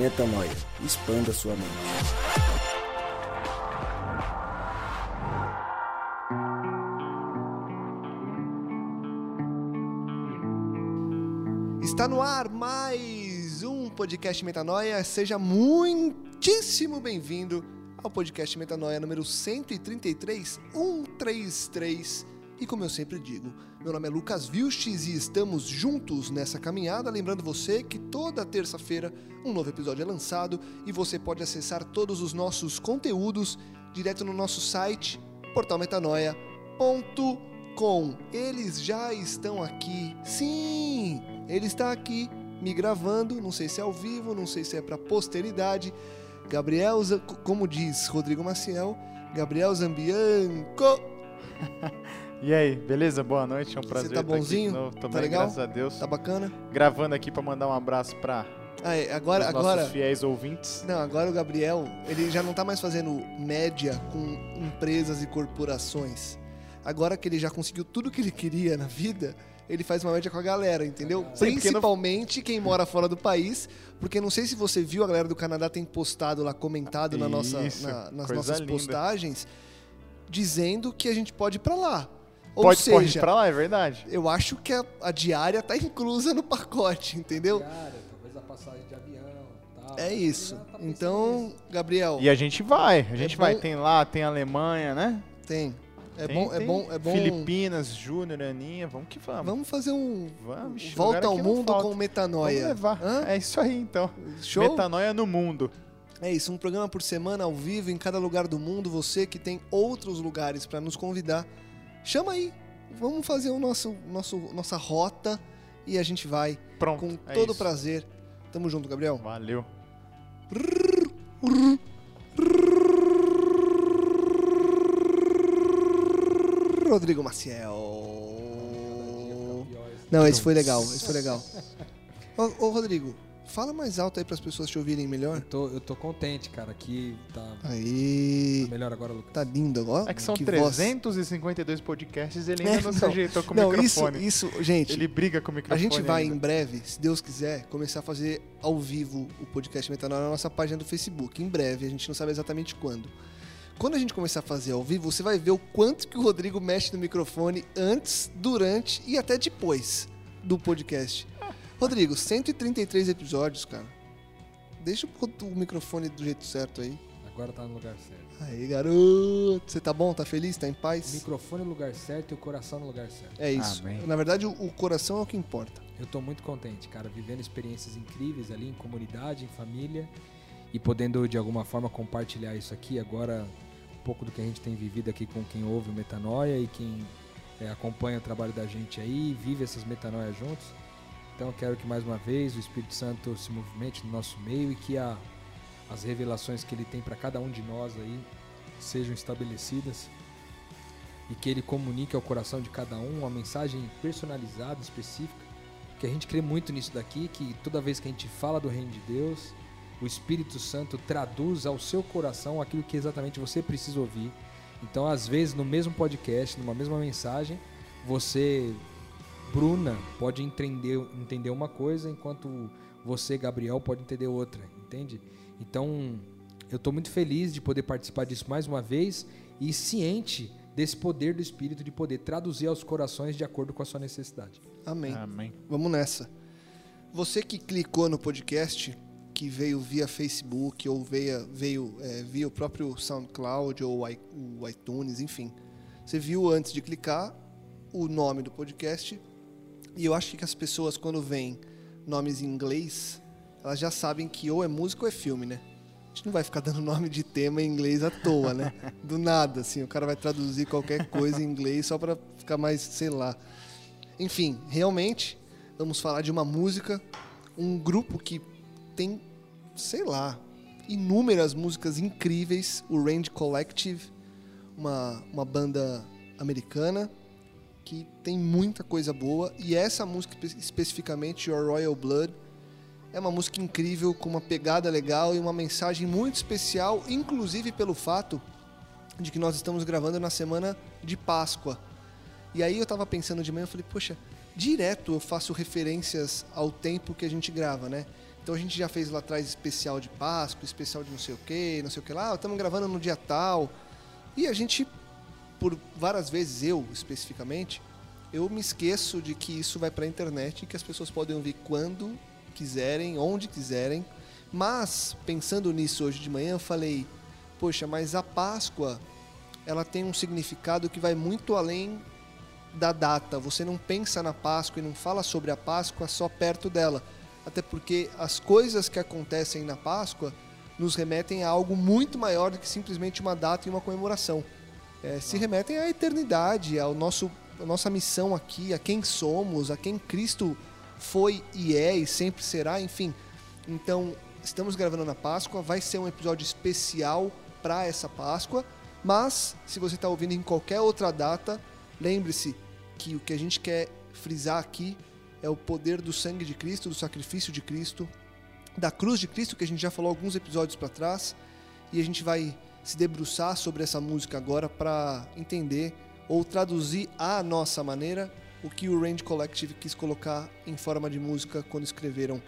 Metanoia. Expanda sua mente. Está no ar mais um podcast Metanoia. Seja muitíssimo bem-vindo ao podcast Metanoia número 133, 133. E como eu sempre digo, meu nome é Lucas Vilches e estamos juntos nessa caminhada. Lembrando você que toda terça-feira um novo episódio é lançado e você pode acessar todos os nossos conteúdos direto no nosso site portalmetanoia.com. Eles já estão aqui. Sim, ele está aqui me gravando, não sei se é ao vivo, não sei se é para posteridade. Gabriel, como diz Rodrigo Maciel, Gabriel Zambianco. E aí, beleza? Boa noite, é um Você prazer tá estar aqui bonzinho? de novo. Tô Tá bem, legal? graças a Deus. Tá bacana? Gravando aqui pra mandar um abraço para Ah, é, agora, os agora, nossos fiéis ouvintes. não, agora o Gabriel, ele já não tá mais fazendo média com empresas e corporações. Agora que ele já conseguiu tudo que ele queria na vida, ele faz uma média com a galera, entendeu? Sim, porque não- Principalmente quem mora fora do país, porque não sei se você viu, a galera do Canadá tem postado lá, comentado na nossa, Isso, na- nas nossas linda. postagens, dizendo que a gente pode ir pra lá. Ou pode, seja, pra lá, é verdade. eu acho que a, a diária tá inclusa no pacote, entendeu? Diária, talvez a passagem de avião tal. É isso. Tá Então. Gabriel, E a gente vai, a gente É vai. bom- Tem lá, tem Alemanha, né? tem. É Tem- bom, é tem bom, é bom. Filipinas, Júnior, Aninha, vamos que vamos. Vamos fazer um Vamos, volta lugar ao mundo com metanoia. Vamos levar. Hã? É isso aí, então. Show? Metanoia no mundo. É isso, um programa por semana ao vivo em cada lugar do mundo. Você que tem outros lugares para nos convidar, chama aí. Vamos fazer o nosso, nosso nossa rota e a gente vai Pronto. com é todo isso. prazer. Tamo junto, Gabriel. Valeu. Rodrigo Maciel. Não, esse foi legal, esse foi legal. Ô, ô, Rodrigo, fala mais alto aí para as pessoas te ouvirem melhor. Eu tô, eu tô contente, cara, que tá, Aí. tá melhor agora, Lucas. Tá lindo agora. É que são voz. 352 podcasts ele ainda É, não se não. ajeitou com o Não, isso, microfone. isso, gente. Ele briga com o A microfone. gente vai ainda. em breve, se Deus quiser, começar a fazer ao vivo o podcast Metanoia na nossa página do Facebook. Em breve, a gente não sabe exatamente quando. Quando a gente começar a fazer ao vivo, você vai ver o quanto que o Rodrigo mexe no microfone antes, durante e até depois do podcast. Rodrigo, 133 episódios, cara. Deixa o o microfone do jeito certo aí. Agora tá no lugar certo. Aí, garoto. Você tá bom? Tá feliz? Tá em O paz? microfone no lugar certo e o coração no lugar certo. É isso. Amém. Na verdade, o, o coração é o que importa. Eu tô muito contente, cara, vivendo experiências incríveis ali em comunidade, em família e podendo de alguma forma compartilhar isso aqui agora um pouco do que a gente tem vivido aqui com quem ouve o Metanoia e quem é, acompanha o trabalho da gente aí, vive essas metanoias juntos. Então eu quero que mais uma vez o Espírito Santo se movimente no nosso meio e que a, as revelações que ele tem para cada um de nós aí sejam estabelecidas e que ele comunique ao coração de cada um uma mensagem personalizada, específica que a gente crê muito nisso daqui, que toda vez que a gente fala do reino de Deus, o Espírito Santo traduz ao seu coração aquilo que exatamente você precisa ouvir. Então, às vezes, no mesmo podcast, numa mesma mensagem, você, Bruna, pode entender, entender uma coisa, enquanto você, Gabriel, pode entender outra, entende? Então, eu estou muito feliz de poder participar disso mais uma vez e ciente desse poder do Espírito de poder traduzir aos corações de acordo com a sua necessidade. Amém. Amém. Vamos nessa. Você que clicou no podcast, que veio via Facebook ou veio, veio é, via o próprio SoundCloud ou o iTunes, enfim. Você viu antes de clicar o nome do podcast. E eu acho que as pessoas, quando veem nomes em inglês, elas já sabem que ou é música ou é filme, né? A gente não vai ficar dando nome de tema em inglês à toa, né? Do nada, assim. O cara vai traduzir qualquer coisa em inglês só pra ficar mais, sei lá. Enfim, realmente, vamos falar de uma música, um grupo que tem, sei lá, inúmeras músicas incríveis, o Range Collective, uma, uma banda americana que tem muita coisa boa, e essa música espe- especificamente, Your Royal Blood, é uma música incrível, com uma pegada legal e uma mensagem muito especial, inclusive pelo fato de que nós estamos gravando na semana de Páscoa. E aí eu tava pensando de manhã, eu falei, poxa, direto eu faço referências ao tempo que a gente grava, né? Então a gente já fez lá atrás especial de Páscoa, especial de não sei o que, não sei o que lá, estamos gravando no dia tal. E a gente, por várias vezes, eu especificamente, eu me esqueço de que isso vai para a internet e que as pessoas podem ouvir quando quiserem, onde quiserem. Mas, pensando nisso hoje de manhã, eu falei, poxa, mas a Páscoa, ela tem um significado que vai muito além da data. Você não pensa na Páscoa e não fala sobre a Páscoa só perto dela até porque as coisas que acontecem na Páscoa nos remetem a algo muito maior do que simplesmente uma data e uma comemoração. É, se remetem à eternidade, ao nosso, à nossa missão aqui, a quem somos, a quem Cristo foi e é e sempre será, enfim. Então, estamos gravando na Páscoa, vai ser um episódio especial para essa Páscoa, mas se você está ouvindo em qualquer outra data, lembre-se que o que a gente quer frisar aqui é o poder do sangue de Cristo, do sacrifício de Cristo, da cruz de Cristo, que a gente já falou alguns episódios para trás, e a gente vai se debruçar sobre essa música agora para entender ou traduzir à nossa maneira o que o Range Collective quis colocar em forma de música quando escreveram,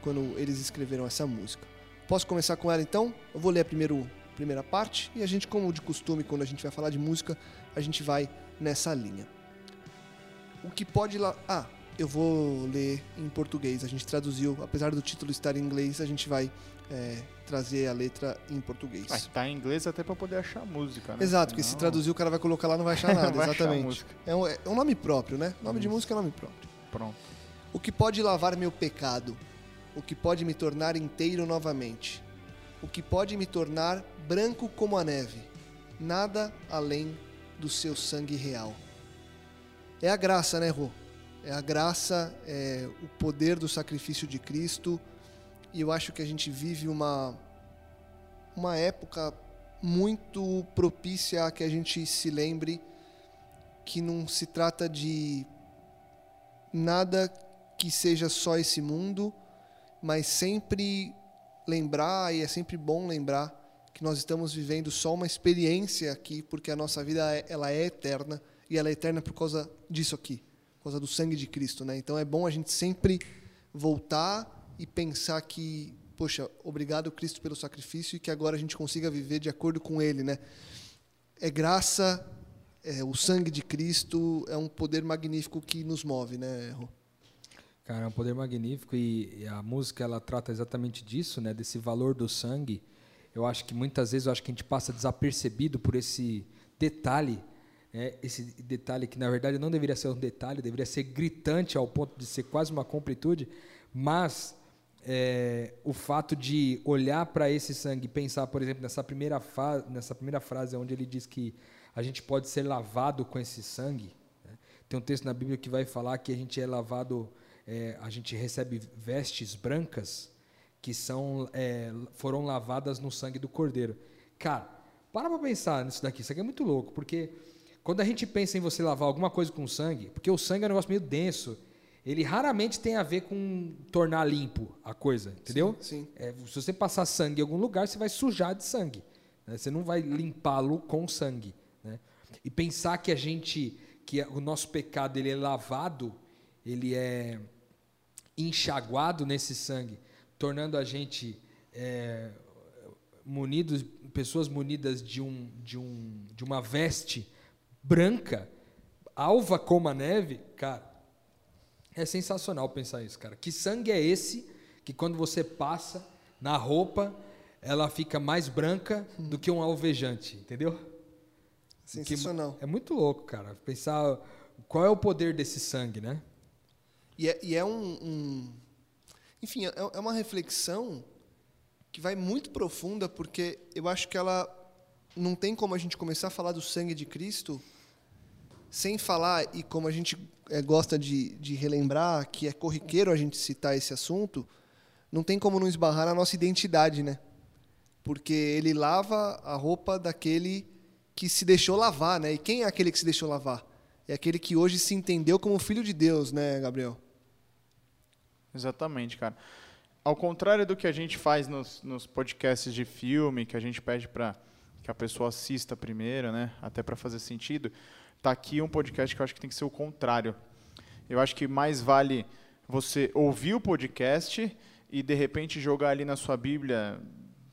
quando eles escreveram essa música. Posso começar com ela então? Eu vou ler a primeiro, primeira parte e a gente, como de costume, quando a gente vai falar de música, a gente vai nessa linha. O que pode lá. Ah, eu vou ler em português. A gente traduziu, apesar do título estar em inglês, a gente vai é, trazer a letra em português. Vai tá em inglês até para poder achar a música, né? Exato, porque se traduzir o cara vai colocar lá não vai achar nada, vai exatamente. Achar é, um, é um nome próprio, né? Nome de música é nome próprio. Pronto. O que pode lavar meu pecado? O que pode me tornar inteiro novamente? O que pode me tornar branco como a neve? Nada além do seu sangue real. É a graça, né, Rô? é a graça, é o poder do sacrifício de Cristo. E eu acho que a gente vive uma, uma época muito propícia a que a gente se lembre que não se trata de nada que seja só esse mundo, mas sempre lembrar, e é sempre bom lembrar, que nós estamos vivendo só uma experiência aqui, porque a nossa vida é, ela é eterna, e ela é eterna por causa disso aqui por causa do sangue de Cristo, né? Então é bom a gente sempre voltar e pensar que, poxa, obrigado Cristo pelo sacrifício e que agora a gente consiga viver de acordo com Ele, né? É graça, é o sangue de Cristo é um poder magnífico que nos move, né? Rô? Cara, é um poder magnífico e a música ela trata exatamente disso, né? Desse valor do sangue. Eu acho que muitas vezes eu acho que a gente passa desapercebido por esse detalhe é, esse detalhe que na verdade não deveria ser um detalhe, deveria ser gritante ao ponto de ser quase uma completude, mas é, o fato de olhar para esse sangue e pensar, por exemplo, nessa primeira, nessa primeira frase onde ele diz que a gente pode ser lavado com esse sangue. Né? Tem um texto na Bíblia que vai falar que a gente é lavado, é, a gente recebe vestes brancas que são é, foram lavadas no sangue do Cordeiro. Cara, para para pensar nisso daqui. Isso aqui é muito louco, porque quando a gente pensa em você lavar alguma coisa com sangue, porque o sangue é um negócio meio denso, ele raramente tem a ver com tornar limpo a coisa, entendeu? Sim. sim. É, se você passar sangue em algum lugar, você vai sujar de sangue. Né? Você não vai limpá-lo com sangue. Né? E pensar que a gente, que o nosso pecado ele é lavado, ele é enxaguado nesse sangue, tornando a gente é, munidos, pessoas munidas de, um, de, um, de uma veste branca, alva como a neve, cara, é sensacional pensar isso, cara. Que sangue é esse que quando você passa na roupa, ela fica mais branca do que um alvejante, entendeu? Sensacional. Que é muito louco, cara. Pensar qual é o poder desse sangue, né? E é, e é um, um, Enfim, é, é uma reflexão que vai muito profunda, porque eu acho que ela não tem como a gente começar a falar do sangue de Cristo sem falar, e como a gente é, gosta de, de relembrar, que é corriqueiro a gente citar esse assunto, não tem como não esbarrar na nossa identidade, né? Porque ele lava a roupa daquele que se deixou lavar, né? E quem é aquele que se deixou lavar? É aquele que hoje se entendeu como filho de Deus, né, Gabriel? Exatamente, cara. Ao contrário do que a gente faz nos, nos podcasts de filme, que a gente pede para que a pessoa assista primeiro, né? Até para fazer sentido tá aqui um podcast que eu acho que tem que ser o contrário. Eu acho que mais vale você ouvir o podcast e de repente jogar ali na sua Bíblia,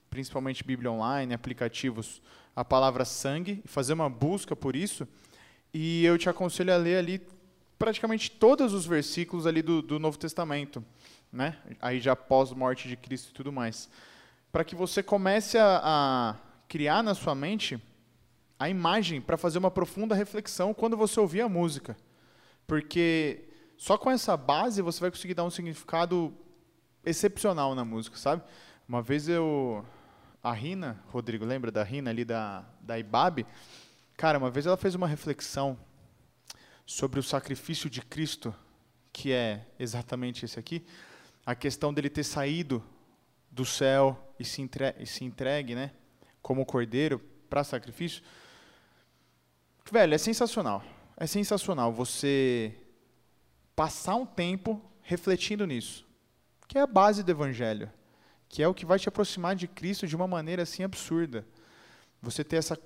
principalmente Bíblia online, aplicativos, a palavra sangue e fazer uma busca por isso. E eu te aconselho a ler ali praticamente todos os versículos ali do, do Novo Testamento, né? Aí já pós-morte de Cristo e tudo mais, para que você comece a, a criar na sua mente a imagem para fazer uma profunda reflexão quando você ouvir a música, porque só com essa base você vai conseguir dar um significado excepcional na música, sabe? Uma vez eu a Rina, Rodrigo, lembra da Rina ali da da Ibabe? Cara, uma vez ela fez uma reflexão sobre o sacrifício de Cristo, que é exatamente esse aqui, a questão dele ter saído do céu e se, entre, e se entregue, né, como cordeiro para sacrifício. Velho, é sensacional. É sensacional você passar um tempo refletindo nisso, que é a base do evangelho, que é o que vai te aproximar de Cristo de uma maneira assim absurda. Você ter essa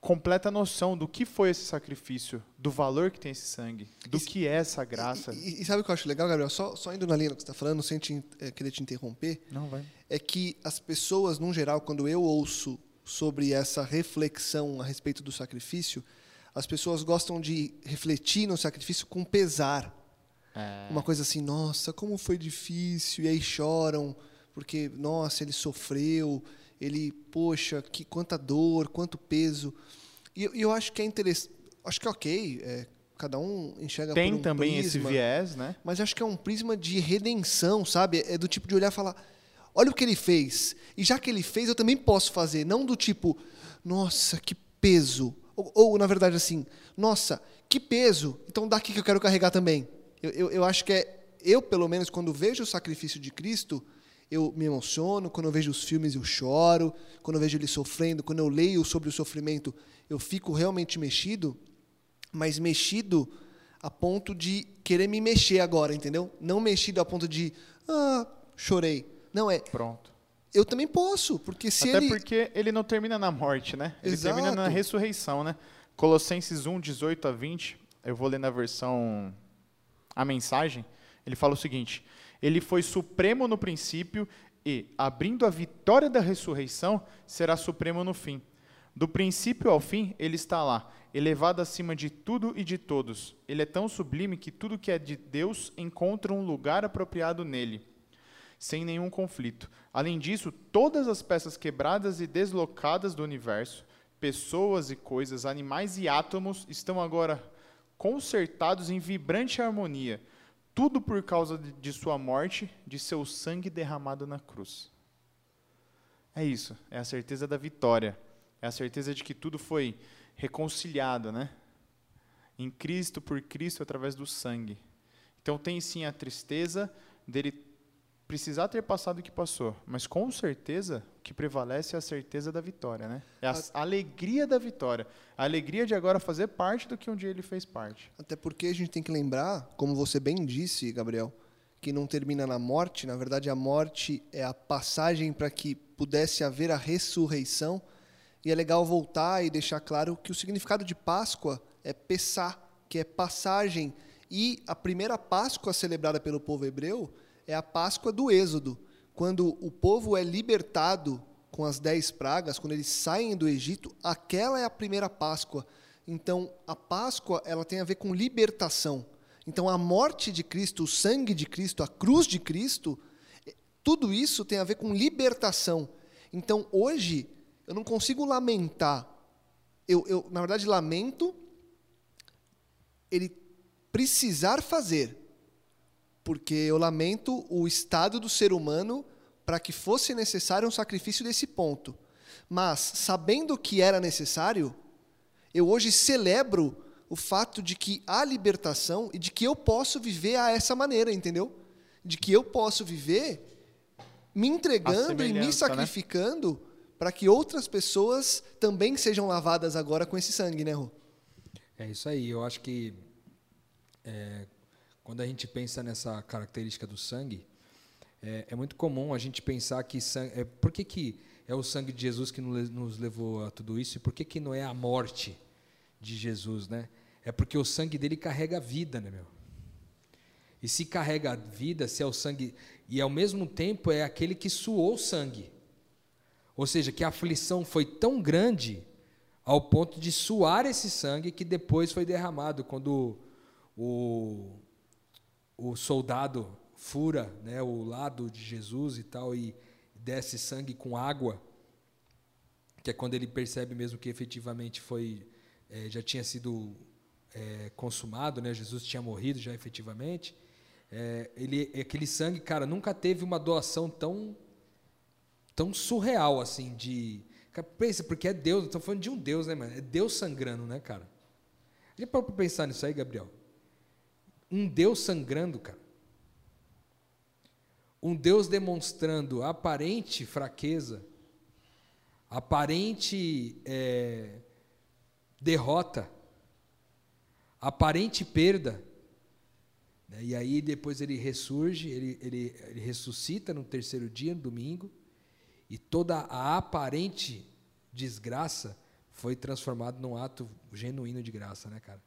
completa noção do que foi esse sacrifício, do valor que tem esse sangue, do e, que é essa graça. E, e, sabe o que eu acho legal, Gabriel? Só, só indo na linha do que você está falando, sem te, é, querer te interromper. Não, vai. É que as pessoas, no geral, quando eu ouço sobre essa reflexão a respeito do sacrifício, as pessoas gostam de refletir no sacrifício com pesar. É. Uma coisa assim, nossa, como foi difícil, e aí choram, porque, nossa, ele sofreu ele, poxa, que quanta dor, quanto peso. E eu, eu acho que é interessante, acho que é ok, é, cada um enxerga Tem por um também prisma, esse viés, né? Mas acho que é um prisma de redenção, sabe? É do tipo de olhar e falar, olha o que ele fez. E já que ele fez, eu também posso fazer. Não do tipo, nossa, que peso. Ou, ou na verdade, assim, nossa, que peso. Então daqui que eu quero carregar também. Eu, eu, eu acho que é, eu, pelo menos, quando vejo o sacrifício de Cristo, eu me emociono, quando eu vejo os filmes eu choro, quando eu vejo ele sofrendo, quando eu leio sobre o sofrimento, eu fico realmente mexido, mas mexido a ponto de querer me mexer agora, entendeu? Não mexido a ponto de, ah, chorei. Não é. Pronto. Eu também posso, porque se Até ele. porque ele não termina na morte, né? Ele Exato. termina na ressurreição, né? Colossenses 1, 18 a 20, eu vou ler na versão. A mensagem, ele fala o seguinte: ele foi supremo no princípio e, abrindo a vitória da ressurreição, será supremo no fim. Do princípio ao fim, ele está lá, elevado acima de tudo e de todos. Ele é tão sublime que tudo que é de Deus encontra um lugar apropriado nele, sem nenhum conflito. Além disso, todas as peças quebradas e deslocadas do universo, pessoas e coisas, animais e átomos, estão agora consertados em vibrante harmonia tudo por causa de sua morte, de seu sangue derramado na cruz. É isso, é a certeza da vitória, é a certeza de que tudo foi reconciliado, né? Em Cristo, por Cristo, através do sangue. Então tem sim a tristeza dele precisar ter passado o que passou, mas com certeza o que prevalece é a certeza da vitória, né? É a, a alegria da vitória, a alegria de agora fazer parte do que um dia ele fez parte. Até porque a gente tem que lembrar, como você bem disse, Gabriel, que não termina na morte, na verdade a morte é a passagem para que pudesse haver a ressurreição. E é legal voltar e deixar claro que o significado de Páscoa é pessar, que é passagem. E a primeira Páscoa celebrada pelo povo hebreu é a Páscoa do Êxodo, quando o povo é libertado com as dez pragas, quando eles saem do Egito, aquela é a primeira Páscoa. Então, a Páscoa ela tem a ver com libertação. Então, a morte de Cristo, o sangue de Cristo, a cruz de Cristo, tudo isso tem a ver com libertação. Então, hoje, eu não consigo lamentar. Eu, eu na verdade, lamento ele precisar fazer, porque eu lamento o estado do ser humano para que fosse necessário um sacrifício desse ponto. Mas, sabendo que era necessário, eu hoje celebro o fato de que há libertação e de que eu posso viver a essa maneira, entendeu? De que eu posso viver me entregando e me né? sacrificando né? para que outras pessoas também sejam lavadas agora com esse sangue, né, Rô? É isso aí. Eu acho que é, quando a gente pensa nessa característica do sangue, é, é muito comum a gente pensar que sangue, é, por que, que é o sangue de Jesus que nos levou a tudo isso e por que, que não é a morte de Jesus, né? É porque o sangue dele carrega vida, né, meu? E se carrega a vida, se é o sangue, e ao mesmo tempo é aquele que suou sangue. Ou seja, que a aflição foi tão grande ao ponto de suar esse sangue que depois foi derramado quando o, o soldado fura né, o lado de Jesus e tal e desce sangue com água, que é quando ele percebe mesmo que efetivamente foi é, já tinha sido é, consumado, né, Jesus tinha morrido já efetivamente. É, ele, aquele sangue, cara, nunca teve uma doação tão tão surreal assim de pensa porque é Deus, estou falando de um Deus, né, mano? É Deus sangrando, né, cara? A gente pode pensar nisso aí, Gabriel. Um Deus sangrando, cara. Um Deus demonstrando aparente fraqueza, aparente é, derrota, aparente perda. Né? E aí depois ele ressurge, ele, ele, ele ressuscita no terceiro dia, no domingo, e toda a aparente desgraça foi transformada num ato genuíno de graça, né, cara?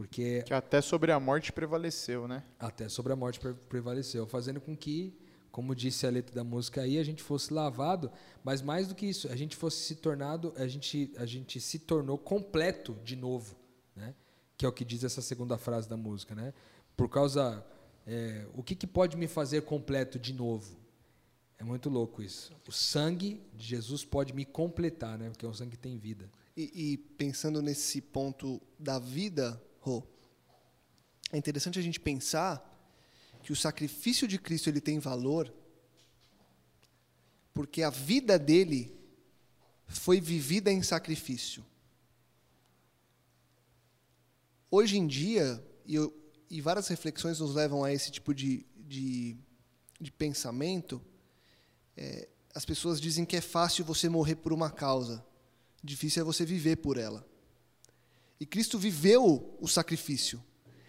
Porque que até sobre a morte prevaleceu, né? Até sobre a morte prevaleceu, fazendo com que, como disse a letra da música aí, a gente fosse lavado, mas mais do que isso, a gente fosse se tornado, a gente a gente se tornou completo de novo, né? Que é o que diz essa segunda frase da música, né? Por causa é, o que, que pode me fazer completo de novo? É muito louco isso. O sangue de Jesus pode me completar, né? Porque é um sangue que tem vida. E, e pensando nesse ponto da vida, Rô, é interessante a gente pensar que o sacrifício de Cristo ele tem valor porque a vida dele foi vivida em sacrifício. Hoje em dia, e, eu, e várias reflexões nos levam a esse tipo de, de, de pensamento, é, as pessoas dizem que é fácil você morrer por uma causa, difícil é você viver por ela. E Cristo viveu o sacrifício.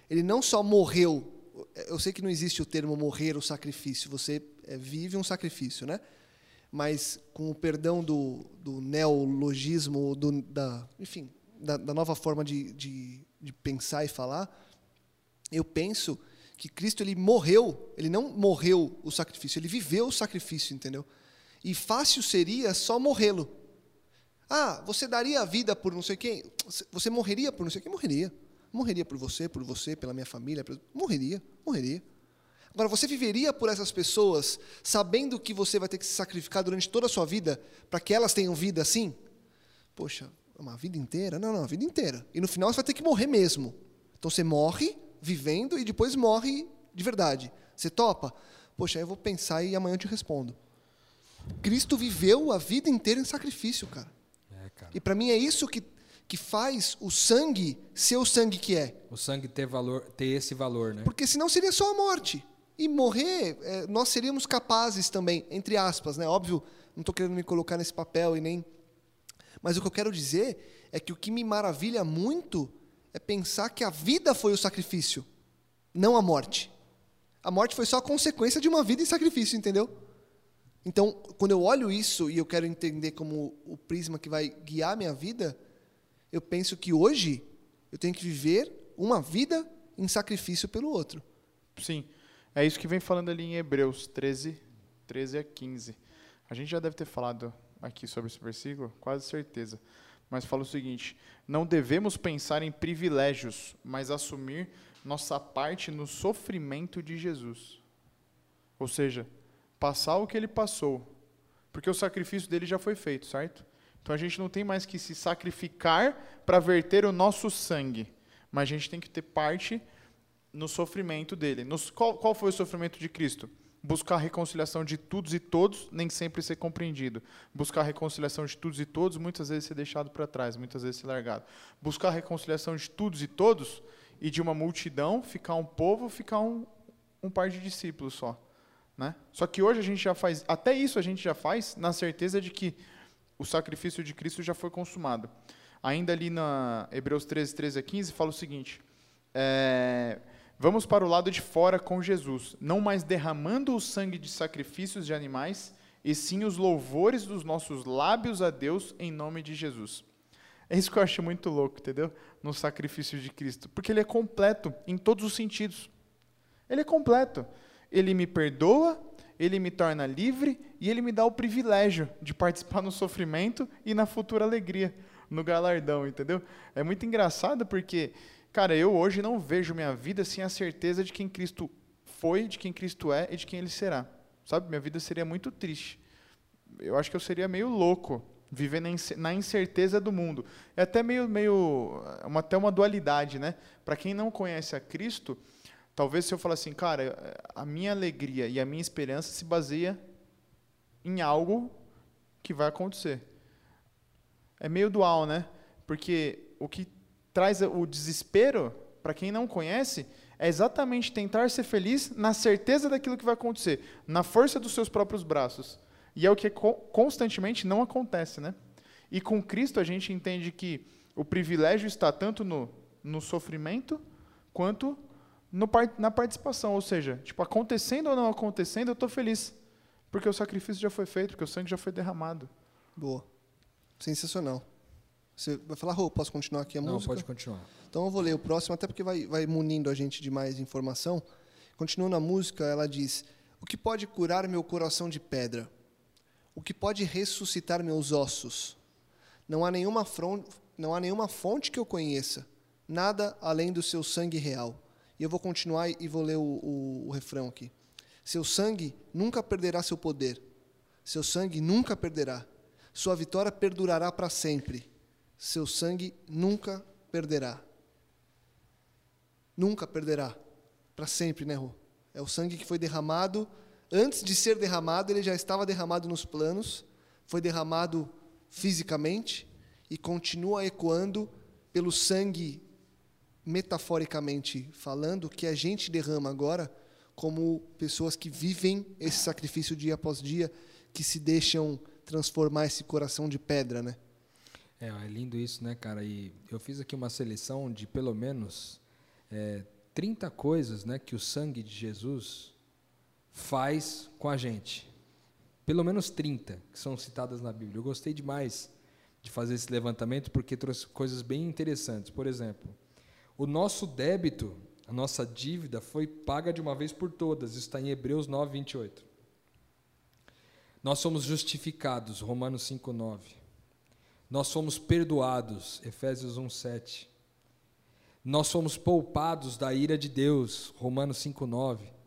Ele não só morreu. Eu sei que não existe o termo morrer o sacrifício. Você é, vive um sacrifício, né? Mas com o perdão do, do neologismo, do, da, enfim, da, da nova forma de, de, de pensar e falar, eu penso que Cristo ele morreu, ele não morreu o sacrifício, ele viveu o sacrifício, entendeu? E fácil seria só morrê-lo. Ah, você daria a vida por não sei quem? Você morreria por não sei quem? Morreria. Morreria por você, por você, pela minha família. Por... Morreria, morreria. Agora, você viveria por essas pessoas sabendo que você vai ter que se sacrificar durante toda a sua vida para que elas tenham vida assim? Poxa, uma vida inteira? Não, não, a vida inteira. E no final você vai ter que morrer mesmo. Então você morre vivendo e depois morre de verdade. Você topa? Poxa, eu vou pensar e amanhã eu te respondo. Cristo viveu a vida inteira em sacrifício, cara. Cara. E para mim é isso que, que faz o sangue ser o sangue que é. O sangue ter valor, ter esse valor, né? Porque senão seria só a morte. E morrer, é, nós seríamos capazes também, entre aspas, né? Óbvio, não estou querendo me colocar nesse papel e nem. Mas o que eu quero dizer é que o que me maravilha muito é pensar que a vida foi o sacrifício, não a morte. A morte foi só a consequência de uma vida em sacrifício, entendeu? Então, quando eu olho isso e eu quero entender como o prisma que vai guiar minha vida, eu penso que hoje eu tenho que viver uma vida em sacrifício pelo outro. Sim. É isso que vem falando ali em Hebreus 13, 13 a 15. A gente já deve ter falado aqui sobre esse versículo, quase certeza mas fala o seguinte: não devemos pensar em privilégios, mas assumir nossa parte no sofrimento de Jesus. Ou seja, passar o que ele passou, porque o sacrifício dele já foi feito, certo? Então a gente não tem mais que se sacrificar para verter o nosso sangue, mas a gente tem que ter parte no sofrimento dele. Nos, qual, qual foi o sofrimento de Cristo? Buscar a reconciliação de todos e todos, nem sempre ser compreendido. Buscar a reconciliação de todos e todos, muitas vezes ser deixado para trás, muitas vezes ser largado. Buscar a reconciliação de todos e todos, e de uma multidão, ficar um povo, ficar um, um par de discípulos só. Né? Só que hoje a gente já faz, até isso a gente já faz, na certeza de que o sacrifício de Cristo já foi consumado. Ainda ali na Hebreus 13, 13 a 15, fala o seguinte: é, Vamos para o lado de fora com Jesus, não mais derramando o sangue de sacrifícios de animais, e sim os louvores dos nossos lábios a Deus em nome de Jesus. É isso que eu acho muito louco, entendeu? No sacrifício de Cristo, porque ele é completo em todos os sentidos. Ele é completo. Ele me perdoa, ele me torna livre e ele me dá o privilégio de participar no sofrimento e na futura alegria, no galardão, entendeu? É muito engraçado porque, cara, eu hoje não vejo minha vida sem a certeza de quem Cristo foi, de quem Cristo é e de quem ele será. Sabe? Minha vida seria muito triste. Eu acho que eu seria meio louco viver na incerteza do mundo. É até meio, meio uma, até uma dualidade, né? Para quem não conhece a Cristo, talvez se eu falar assim, cara, a minha alegria e a minha esperança se baseia em algo que vai acontecer. É meio dual, né? Porque o que traz o desespero para quem não conhece é exatamente tentar ser feliz na certeza daquilo que vai acontecer, na força dos seus próprios braços. E é o que constantemente não acontece, né? E com Cristo a gente entende que o privilégio está tanto no, no sofrimento quanto no, na participação, ou seja, tipo, acontecendo ou não acontecendo, eu estou feliz, porque o sacrifício já foi feito, porque o sangue já foi derramado. Boa. Sensacional. Você vai falar, Rô, posso continuar aqui a não, música? Não, pode continuar. Então eu vou ler o próximo, até porque vai, vai munindo a gente de mais informação. Continuando a música, ela diz: O que pode curar meu coração de pedra? O que pode ressuscitar meus ossos? Não há nenhuma, fronte, não há nenhuma fonte que eu conheça, nada além do seu sangue real. E eu vou continuar e vou ler o, o, o refrão aqui. Seu sangue nunca perderá seu poder. Seu sangue nunca perderá. Sua vitória perdurará para sempre. Seu sangue nunca perderá. Nunca perderá. Para sempre, né, Rô? É o sangue que foi derramado antes de ser derramado, ele já estava derramado nos planos, foi derramado fisicamente e continua ecoando pelo sangue, metaforicamente falando, que a gente derrama agora como pessoas que vivem esse sacrifício dia após dia, que se deixam transformar esse coração de pedra, né? É, é lindo isso, né, cara? E eu fiz aqui uma seleção de pelo menos é, 30 coisas né, que o sangue de Jesus faz com a gente. Pelo menos 30 que são citadas na Bíblia. Eu gostei demais de fazer esse levantamento porque trouxe coisas bem interessantes. Por exemplo, o nosso débito, a nossa dívida foi paga de uma vez por todas. Isso está em Hebreus 9, 28. Nós somos justificados, Romanos 5, 9. Nós somos perdoados, Efésios 1, 7. Nós somos poupados da ira de Deus, Romanos 5, 9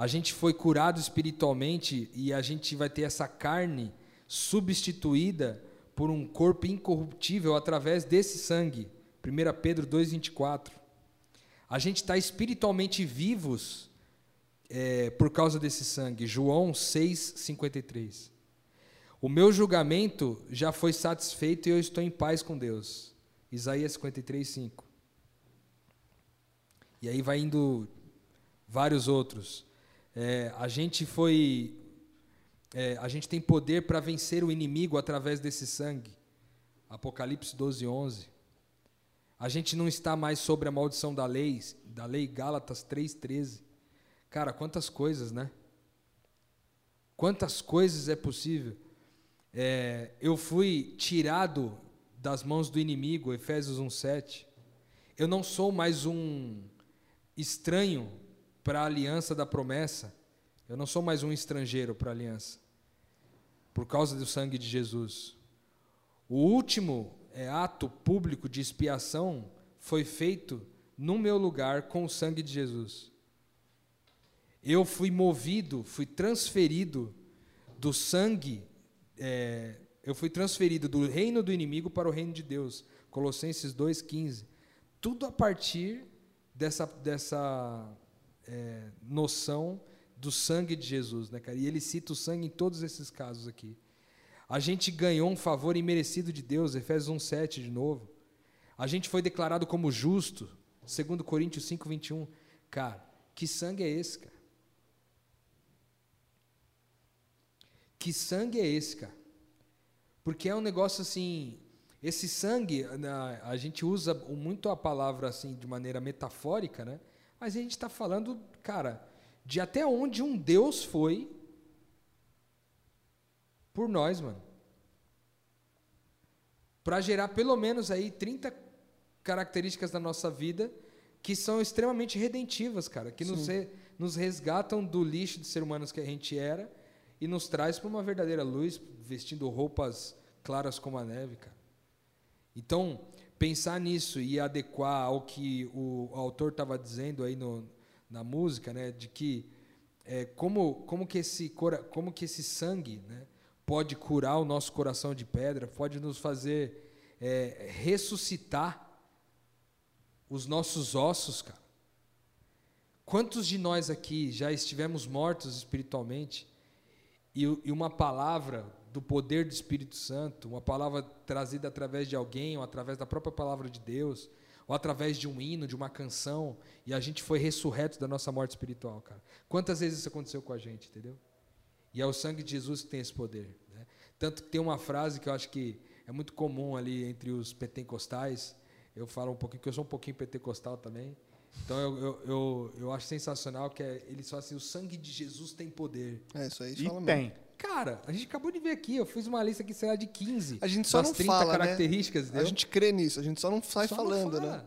a gente foi curado espiritualmente e a gente vai ter essa carne substituída por um corpo incorruptível através desse sangue. 1 Pedro 2,24. A gente está espiritualmente vivos é, por causa desse sangue. João 6,53. O meu julgamento já foi satisfeito e eu estou em paz com Deus. Isaías 53, 5. E aí vai indo vários outros. É, a gente foi. É, a gente tem poder para vencer o inimigo através desse sangue. Apocalipse 12, 11. A gente não está mais sobre a maldição da lei, da lei Gálatas 3,13. Cara, quantas coisas, né? Quantas coisas é possível? É, eu fui tirado das mãos do inimigo, Efésios 1,7. Eu não sou mais um estranho para a aliança da promessa. Eu não sou mais um estrangeiro para a aliança. Por causa do sangue de Jesus. O último é, ato público de expiação foi feito no meu lugar com o sangue de Jesus. Eu fui movido, fui transferido do sangue, é, eu fui transferido do reino do inimigo para o reino de Deus. Colossenses 2,15. Tudo a partir dessa, dessa é, noção do sangue de Jesus, né, cara? E ele cita o sangue em todos esses casos aqui. A gente ganhou um favor imerecido de Deus, Efésios 1:7 de novo. A gente foi declarado como justo, segundo Coríntios 5:21. Cara, que sangue é esse, cara? Que sangue é esse, cara? Porque é um negócio assim, esse sangue, a gente usa muito a palavra assim de maneira metafórica, né? Mas a gente está falando, cara, de até onde um Deus foi por nós, mano. Para gerar pelo menos aí 30 características da nossa vida que são extremamente redentivas, cara, que nos, re, nos resgatam do lixo de ser humanos que a gente era e nos traz para uma verdadeira luz, vestindo roupas claras como a neve, cara. Então, pensar nisso e adequar ao que o autor estava dizendo aí no, na música, né, de que é, como, como, que esse, como que esse sangue né, pode curar o nosso coração de pedra, pode nos fazer é, ressuscitar os nossos ossos, cara. Quantos de nós aqui já estivemos mortos espiritualmente e, e uma palavra do poder do Espírito Santo, uma palavra trazida através de alguém, ou através da própria palavra de Deus, ou através de um hino, de uma canção, e a gente foi ressurreto da nossa morte espiritual, cara. Quantas vezes isso aconteceu com a gente, entendeu? E é o sangue de Jesus que tem esse poder. Né? Tanto que tem uma frase que eu acho que é muito comum ali entre os pentecostais, eu falo um pouquinho, que eu sou um pouquinho pentecostal também. Então eu, eu, eu, eu acho sensacional que é, eles falam assim: o sangue de Jesus tem poder. É, isso aí E fala tem. mesmo. Cara, a gente acabou de ver aqui, eu fiz uma lista aqui, sei lá, de 15. A gente só das não 30 fala, né? características, A entendeu? gente crê nisso, a gente só não sai Só não falando, fala. né?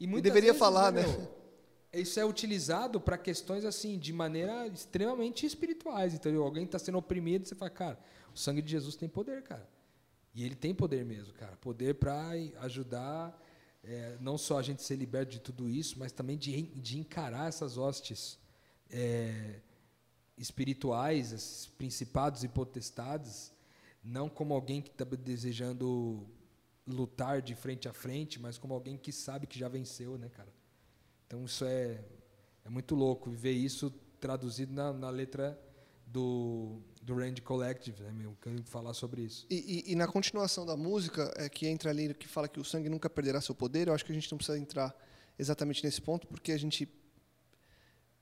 E, muitas deveria vezes, falar, né? meu, Isso é utilizado para questões assim, de maneira extremamente espirituais, entendeu? Alguém está sendo oprimido, você fala, cara, o sangue de Jesus tem poder, cara. E ele tem poder mesmo, cara. Poder para ajudar é, não só a gente ser liberto de tudo isso, mas também de, de encarar essas hostes é, espirituais, esses principados e potestades, não como alguém que está desejando lutar de frente a frente, mas como alguém que sabe que já venceu, né, cara? Então isso é, é muito louco ver isso traduzido na, na letra do, do Randy Collective, né, meu? Eu quero falar sobre isso. E, e- e na continuação da música, é que entra ali que fala que o sangue nunca perderá seu poder, eu acho que a gente não precisa entrar exatamente nesse ponto, porque a gente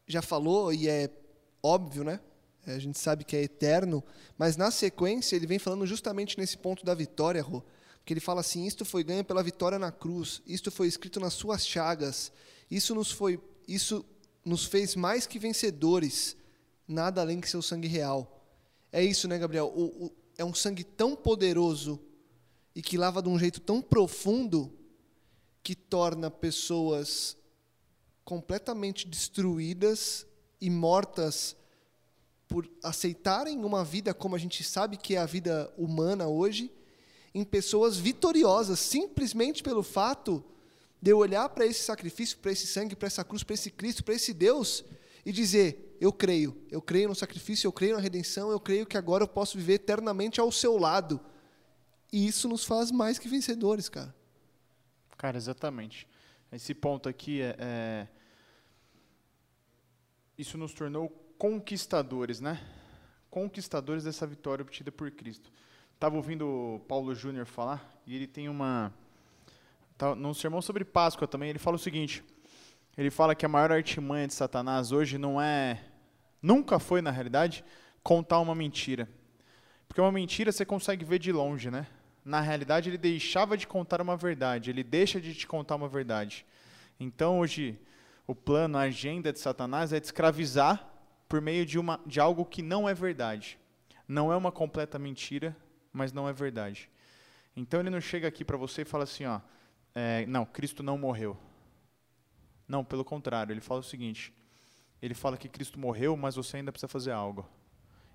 já falou e é óbvio, né? É, A gente sabe que é eterno, mas na sequência ele vem falando justamente nesse ponto da vitória, Rô. Porque ele fala assim: isto foi ganho pela vitória na cruz, isto foi escrito nas suas chagas, isso nos foi, isso nos fez mais que vencedores, nada além que seu sangue real. É isso, né, Gabriel? O- o- é um sangue tão poderoso e que lava de um jeito tão profundo que torna pessoas completamente destruídas e mortas por aceitarem uma vida como a gente sabe que é a vida humana hoje, em pessoas vitoriosas, simplesmente pelo fato de eu olhar para esse sacrifício, para esse sangue, para essa cruz, para esse Cristo, para esse Deus e dizer: Eu creio, eu creio no sacrifício, eu creio na redenção, eu creio que agora eu posso viver eternamente ao seu lado. E isso nos faz mais que vencedores, cara. Cara, exatamente. Esse ponto aqui é, é- Isso nos tornou conquistadores, né? Conquistadores dessa vitória obtida por Cristo. Estava ouvindo o Paulo Júnior falar e ele tem uma. Tá, num sermão sobre Páscoa também, ele fala o seguinte: ele fala que a maior artimanha de Satanás hoje não é. Nunca foi, na realidade, contar uma mentira. Porque uma mentira você consegue ver de longe, né? Na realidade, ele deixava de contar uma verdade, ele deixa de te contar uma verdade. Então, hoje, o plano, a agenda de Satanás é te escravizar por meio de, uma, de algo que não é verdade. Não é uma completa mentira, mas não é verdade. Então, ele não chega aqui para você e fala assim: ó, é, não, Cristo não morreu. Não, pelo contrário, ele fala o seguinte: ele fala que Cristo morreu, mas você ainda precisa fazer algo.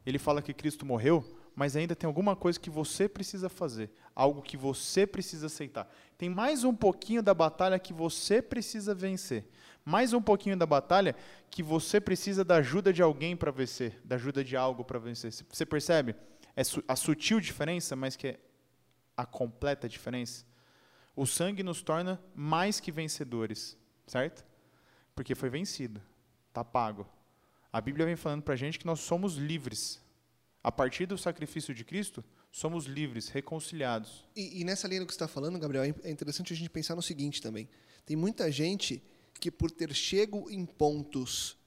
Ele fala que Cristo morreu, mas ainda tem alguma coisa que você precisa fazer, algo que você precisa aceitar. Tem mais um pouquinho da batalha que você precisa vencer. Mais um pouquinho da batalha que você precisa da ajuda de alguém para vencer, da ajuda de algo para vencer. Você percebe? É a sutil diferença, mas que é a completa diferença. O sangue nos torna mais que vencedores, certo? Porque foi vencido, está pago. A Bíblia vem falando para a gente que nós somos livres. A partir do sacrifício de Cristo, somos livres, reconciliados. E, e nessa linha do que você está falando, Gabriel, é é interessante a gente pensar no seguinte também. Tem muita gente que, por ter chego em pontos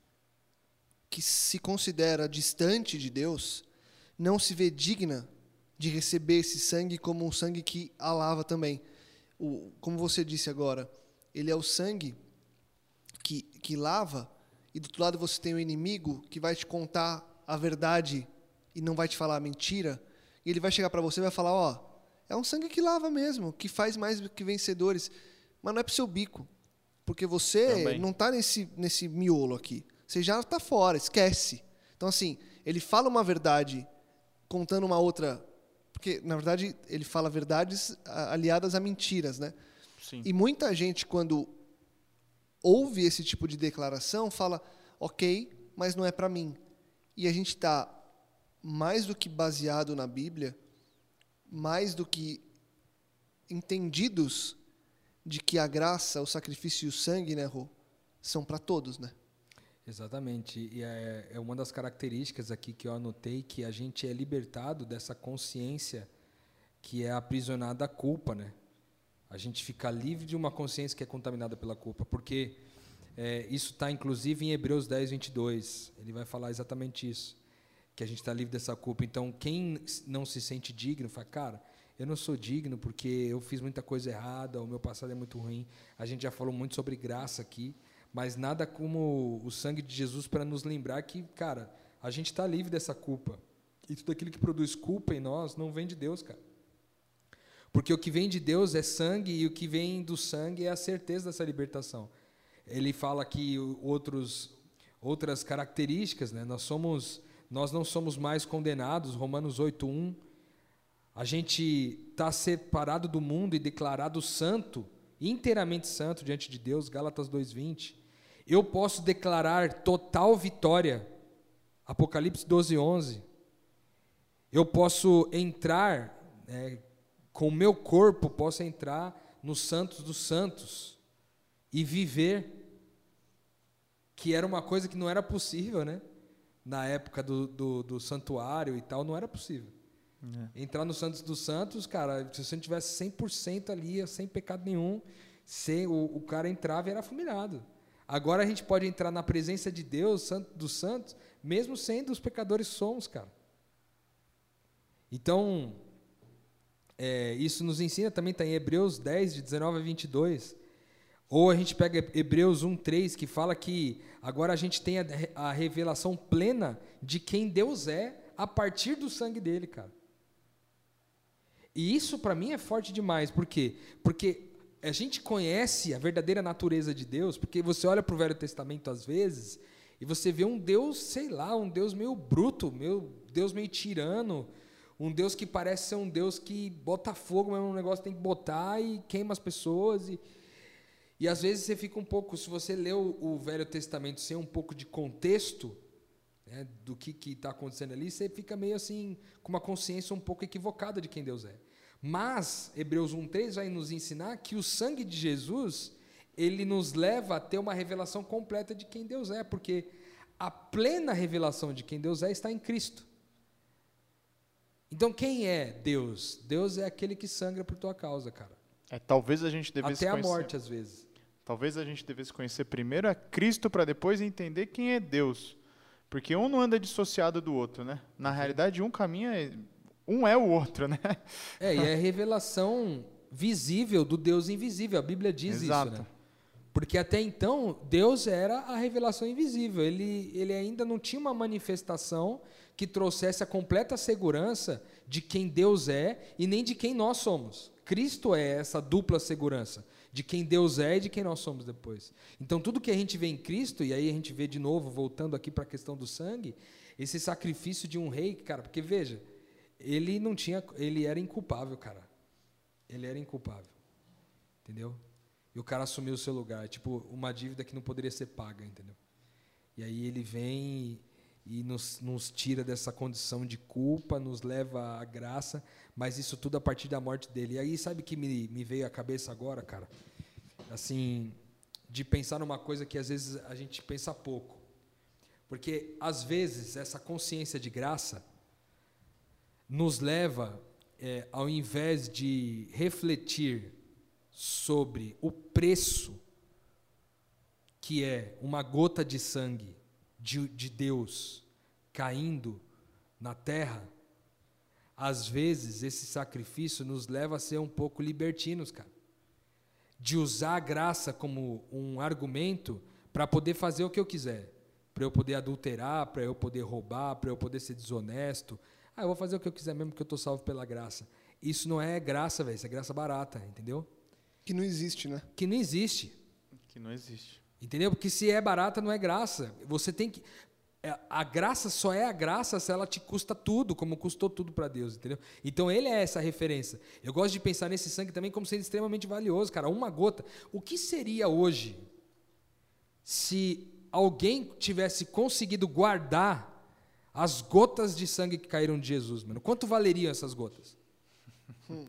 que se considera distante de Deus, não se vê digna de receber esse sangue como um sangue que a lava também. O, como você disse agora, ele é o sangue que, que lava, e do outro lado você tem o inimigo que vai te contar a verdade e não vai te falar a mentira, e ele vai chegar para você e vai falar: Ó, é um sangue que lava mesmo, que faz mais do que vencedores, mas não é pro seu bico. Porque você Também. não tá nesse, nesse miolo aqui. Você já tá fora, esquece. Então, assim, ele fala uma verdade contando uma outra. Porque, na verdade, ele fala verdades aliadas a mentiras, né? Sim. E muita gente, quando ouve esse tipo de declaração, fala, ok, mas não é para mim. E a gente está mais do que baseado na Bíblia, mais do que entendidos de que a graça, o sacrifício e o sangue, né, Rô, são para todos, né? Exatamente. E é, é uma das características aqui que eu anotei que a gente é libertado dessa consciência que é aprisionada à culpa, né? A gente fica livre de uma consciência que é contaminada pela culpa, porque é, isso está inclusive em Hebreus 10, 22. Ele vai falar exatamente isso, que a gente está livre dessa culpa. Então, quem não se sente digno, fala, cara, eu não sou digno porque eu fiz muita coisa errada, o meu passado é muito ruim. A gente já falou muito sobre graça aqui, mas nada como o sangue de Jesus para nos lembrar que, cara, a gente está livre dessa culpa. E tudo aquilo que produz culpa em nós não vem de Deus, cara. Porque o que vem de Deus é sangue e o que vem do sangue é a certeza dessa libertação. Ele fala que outros, outras características, né? Nós somos, nós não somos mais condenados, Romanos 8:1. A gente está separado do mundo e declarado santo, inteiramente santo diante de Deus, Gálatas 2:20. Eu posso declarar total vitória, Apocalipse 12:11. Eu posso entrar né, com o meu corpo posso entrar nos santos dos santos e viver, que era uma coisa que não era possível, né? Na época do, do, do santuário e tal, não era possível. Entrar nos santos dos santos, cara, se você não tivesse 100% ali, sem pecado nenhum, sem, o, o cara entrava e era fulminado. Agora a gente pode entrar na presença de Deus, dos santos, mesmo sendo os pecadores somos, cara. Então, é, isso nos ensina também, está em Hebreus 10, de 19 a 22. Ou a gente pega Hebreus 1, 3, que fala que agora a gente tem a, a revelação plena de quem Deus é a partir do sangue dele, cara. E isso para mim é forte demais. Por quê? Porque a gente conhece a verdadeira natureza de Deus, porque você olha para o Velho Testamento às vezes e você vê um Deus, sei lá, um Deus meio bruto, meio Deus meio tirano, um Deus que parece ser um Deus que bota fogo, mas é um negócio tem que botar e queima as pessoas. E, e às vezes você fica um pouco, se você lê o, o Velho Testamento sem um pouco de contexto né, do que está acontecendo ali, você fica meio assim, com uma consciência um pouco equivocada de quem Deus é. Mas Hebreus 1,3 vai nos ensinar que o sangue de Jesus, ele nos leva a ter uma revelação completa de quem Deus é, porque a plena revelação de quem Deus é está em Cristo. Então, quem é Deus? Deus é aquele que sangra por tua causa, cara. É, talvez a gente devesse Até a conhecer, morte, às vezes. Talvez a gente devesse conhecer primeiro a Cristo para depois entender quem é Deus. Porque um não anda dissociado do outro, né? Na realidade, um caminho é um é o outro, né? É, e é a revelação visível do Deus invisível. A Bíblia diz Exato. isso, né? Porque até então, Deus era a revelação invisível. Ele, ele ainda não tinha uma manifestação que trouxesse a completa segurança de quem Deus é e nem de quem nós somos. Cristo é essa dupla segurança de quem Deus é e de quem nós somos depois. Então, tudo que a gente vê em Cristo, e aí a gente vê de novo, voltando aqui para a questão do sangue, esse sacrifício de um rei, cara, porque veja, ele não tinha, ele era inculpável, cara. Ele era inculpável. Entendeu? E o cara assumiu o seu lugar, tipo, uma dívida que não poderia ser paga, entendeu? E aí ele vem e, nos, nos tira dessa condição de culpa, nos leva à graça, mas isso tudo a partir da morte dele. E aí, sabe que me, me veio à cabeça agora, cara? Assim, de pensar numa coisa que às vezes a gente pensa pouco. Porque, às vezes, essa consciência de graça nos leva, é, ao invés de refletir sobre o preço que é uma gota de sangue de, de Deus caindo na terra, às vezes esse sacrifício nos leva a ser um pouco libertinos, cara. De usar a graça como um argumento para poder fazer o que eu quiser. Para eu poder adulterar, para eu poder roubar, para eu poder ser desonesto. Ah, eu vou fazer o que eu quiser mesmo porque eu estou salvo pela graça. Isso não é graça, velho. Isso é graça barata, entendeu? Que não existe, né? Que não existe. Que não existe. Entendeu? Porque se é barata, não é graça. Você tem que. é, A graça só é a graça se ela te custa tudo, como custou tudo para Deus, entendeu? Então ele é essa referência. Eu gosto de pensar nesse sangue também como sendo extremamente valioso, cara. Uma gota. O que seria hoje se alguém tivesse conseguido guardar as gotas de sangue que caíram de Jesus, mano? Quanto valeriam essas gotas?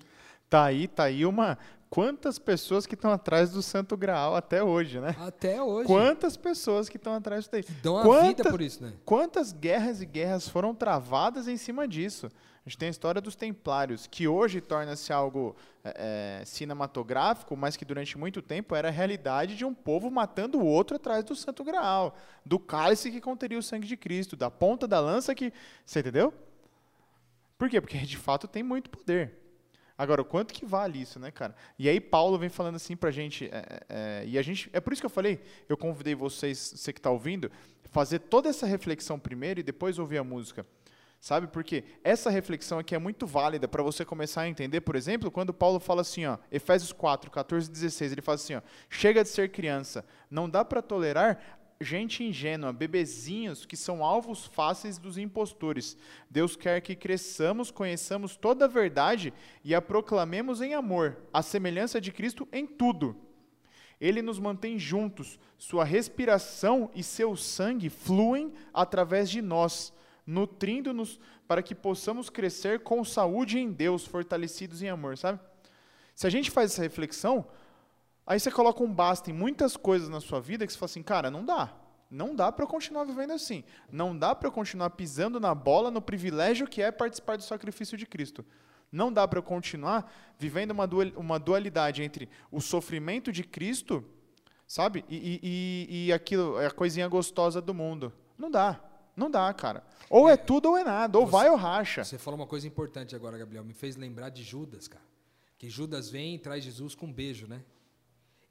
Tá aí, tá aí uma. Quantas pessoas que estão atrás do Santo Graal até hoje, né? Até hoje. Quantas pessoas que estão atrás disso daí? Dão a Quanta- vida por isso, né? Quantas guerras e guerras foram travadas em cima disso? A gente tem a história dos Templários, que hoje torna-se algo é, cinematográfico, mas que durante muito tempo era a realidade de um povo matando o outro atrás do Santo Graal, do cálice que conteria o sangue de Cristo, da ponta da lança que. Você entendeu? Por quê? Porque de fato tem muito poder. Agora, o quanto que vale isso, né, cara? E aí Paulo vem falando assim pra gente, é, é, e a gente, é por isso que eu falei, eu convidei vocês, você que está ouvindo, fazer toda essa reflexão primeiro e depois ouvir a música. Sabe? Porque essa reflexão aqui é muito válida para você começar a entender, por exemplo, quando Paulo fala assim, ó, Efésios 4, 14 e 16, ele fala assim, ó, chega de ser criança, não dá para tolerar gente ingênua, bebezinhos que são alvos fáceis dos impostores. Deus quer que cresçamos, conheçamos toda a verdade e a proclamemos em amor, a semelhança de Cristo em tudo. Ele nos mantém juntos, sua respiração e seu sangue fluem através de nós, nutrindo-nos para que possamos crescer com saúde em Deus, fortalecidos em amor, sabe? Se a gente faz essa reflexão, aí você coloca um basta em muitas coisas na sua vida que você fala assim, cara, não dá. Não dá para eu continuar vivendo assim. Não dá para eu continuar pisando na bola no privilégio que é participar do sacrifício de Cristo. Não dá para eu continuar vivendo uma, dual, uma dualidade entre o sofrimento de Cristo, sabe? E, e, e aquilo, a coisinha gostosa do mundo. Não dá. Não dá, cara. Ou é, tudo ou é nada. Ou Você- vai ou racha. Você falou uma coisa importante agora, Gabriel. Me fez lembrar de Judas, cara. Que Judas vem e traz Jesus com um beijo, né?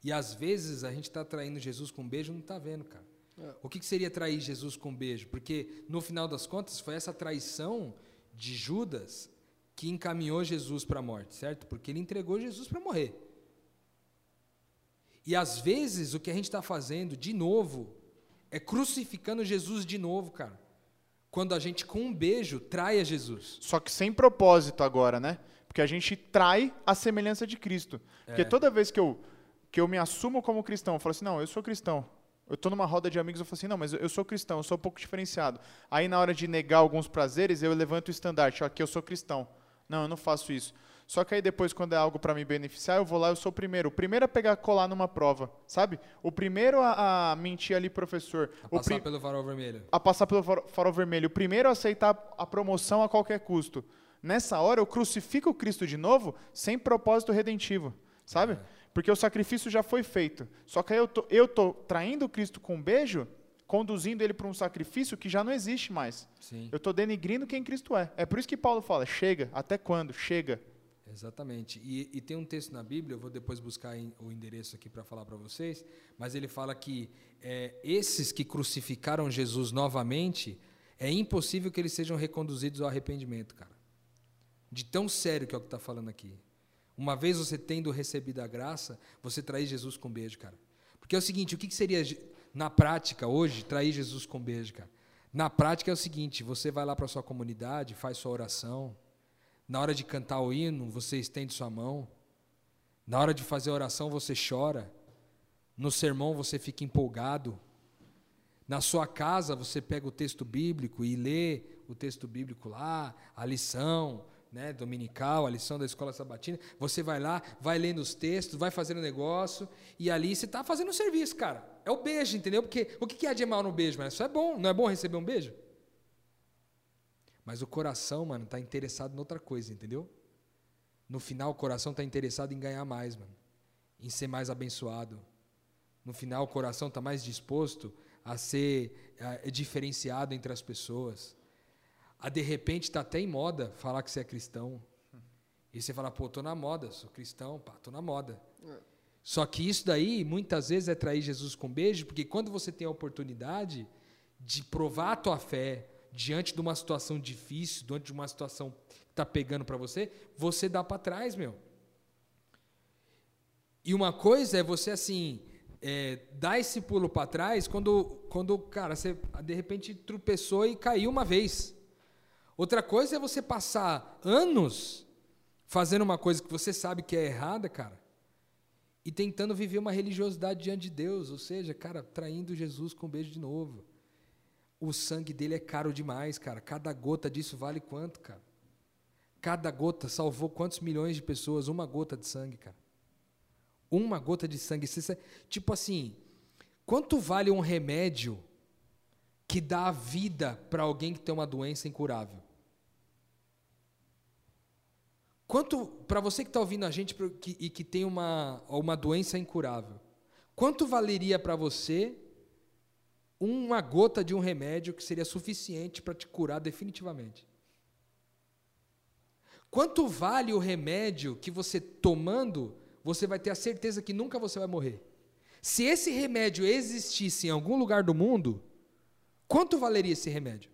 E às vezes a gente está traindo Jesus com um beijo e não está vendo, cara. O que, que seria trair Jesus com um beijo? Porque no final das contas foi essa traição de Judas que encaminhou Jesus para a morte, certo? Porque ele entregou Jesus para morrer. E às vezes o que a gente está fazendo, de novo, é crucificando Jesus de novo, cara. Quando a gente, com um beijo, trai a Jesus. Só que sem propósito agora, né? Porque a gente trai a semelhança de Cristo. Porque toda vez que eu, que eu me assumo como cristão, eu falo assim, não, eu sou cristão. Eu estou numa roda de amigos, eu falo assim, não, mas eu- eu sou cristão, eu sou um pouco diferenciado. Aí na hora de negar alguns prazeres, eu levanto o estandarte, ó, aqui eu sou cristão. Não, eu não faço isso. Só que aí depois, quando é algo para me beneficiar, eu vou lá, eu sou o primeiro. O primeiro a pegar colar numa prova, sabe? O primeiro a, a mentir ali, professor. A O passar pelo farol vermelho. a passar pelo faro- farol vermelho. O primeiro a aceitar a promoção a qualquer custo. Nessa hora, eu crucifico o Cristo de novo sem propósito redentivo, sabe? Porque o sacrifício já foi feito. Só que aí eu tô, eu tô traindo o Cristo com um beijo, conduzindo ele para um sacrifício que já não existe mais. Sim. Eu estou denigrindo quem Cristo é. É por isso que Paulo fala: chega, até quando? Chega. Exatamente. E, e tem um texto na Bíblia, eu vou depois buscar em- o endereço aqui para falar para vocês, mas ele fala que é, esses que crucificaram Jesus novamente, é impossível que eles sejam reconduzidos ao arrependimento, cara. De tão sério que é o que está falando aqui. Uma vez você tendo recebido a graça, você trair Jesus com beijo, cara. Porque é o seguinte, o que, que seria, na prática, hoje, trair Jesus com beijo, cara? Na prática é o seguinte, você vai lá para sua comunidade, faz sua oração, na hora de cantar o hino, você estende sua mão. Na hora de fazer a oração, você chora. No sermão, você fica empolgado. Na sua casa, você pega o texto bíblico e lê o texto bíblico lá, a lição né, dominical, a lição da escola sabatina. Você vai lá, vai lendo os textos, vai fazendo negócio, e ali você está fazendo o serviço, cara. É o beijo, entendeu? Porque o que há de mal no beijo? Mas isso é bom. Não é bom receber um beijo? Mas o coração, mano, tá interessado em outra coisa, entendeu? No final, o coração tá interessado em ganhar mais, mano. Em ser mais abençoado. No final, o coração tá mais disposto a ser eh, diferenciado entre as pessoas. A de repente tá até em moda falar que você é cristão. E você fala, pô, tô na moda, sou cristão, pá, tô na moda. Só que isso daí, muitas vezes, é trair Jesus com beijo, porque quando você tem a oportunidade de provar a tua fé diante de uma situação difícil, diante de uma situação que está pegando para você, você dá para trás, meu. E uma coisa é você, assim, é, dar esse pulo para trás quando, quando, cara, você de repente tropeçou e caiu uma vez. Outra coisa é você passar anos fazendo uma coisa que você sabe que é errada, cara, e tentando viver uma religiosidade diante de Deus, ou seja, cara, traindo Jesus com um beijo de novo. O sangue dele é caro demais, cara. Cada gota disso vale quanto, cara? Cada gota salvou quantos milhões de pessoas? Uma gota de sangue, cara. Uma gota de sangue. Tipo assim, quanto vale um remédio que dá a vida para alguém que tem uma doença incurável? Quanto, para você que está ouvindo a gente e que tem uma, uma doença incurável, quanto valeria para você uma gota de um remédio que seria suficiente para te curar definitivamente? Quanto vale o remédio que você tomando, você vai ter a certeza que nunca você vai morrer? Se esse remédio existisse em algum lugar do mundo, quanto valeria esse remédio?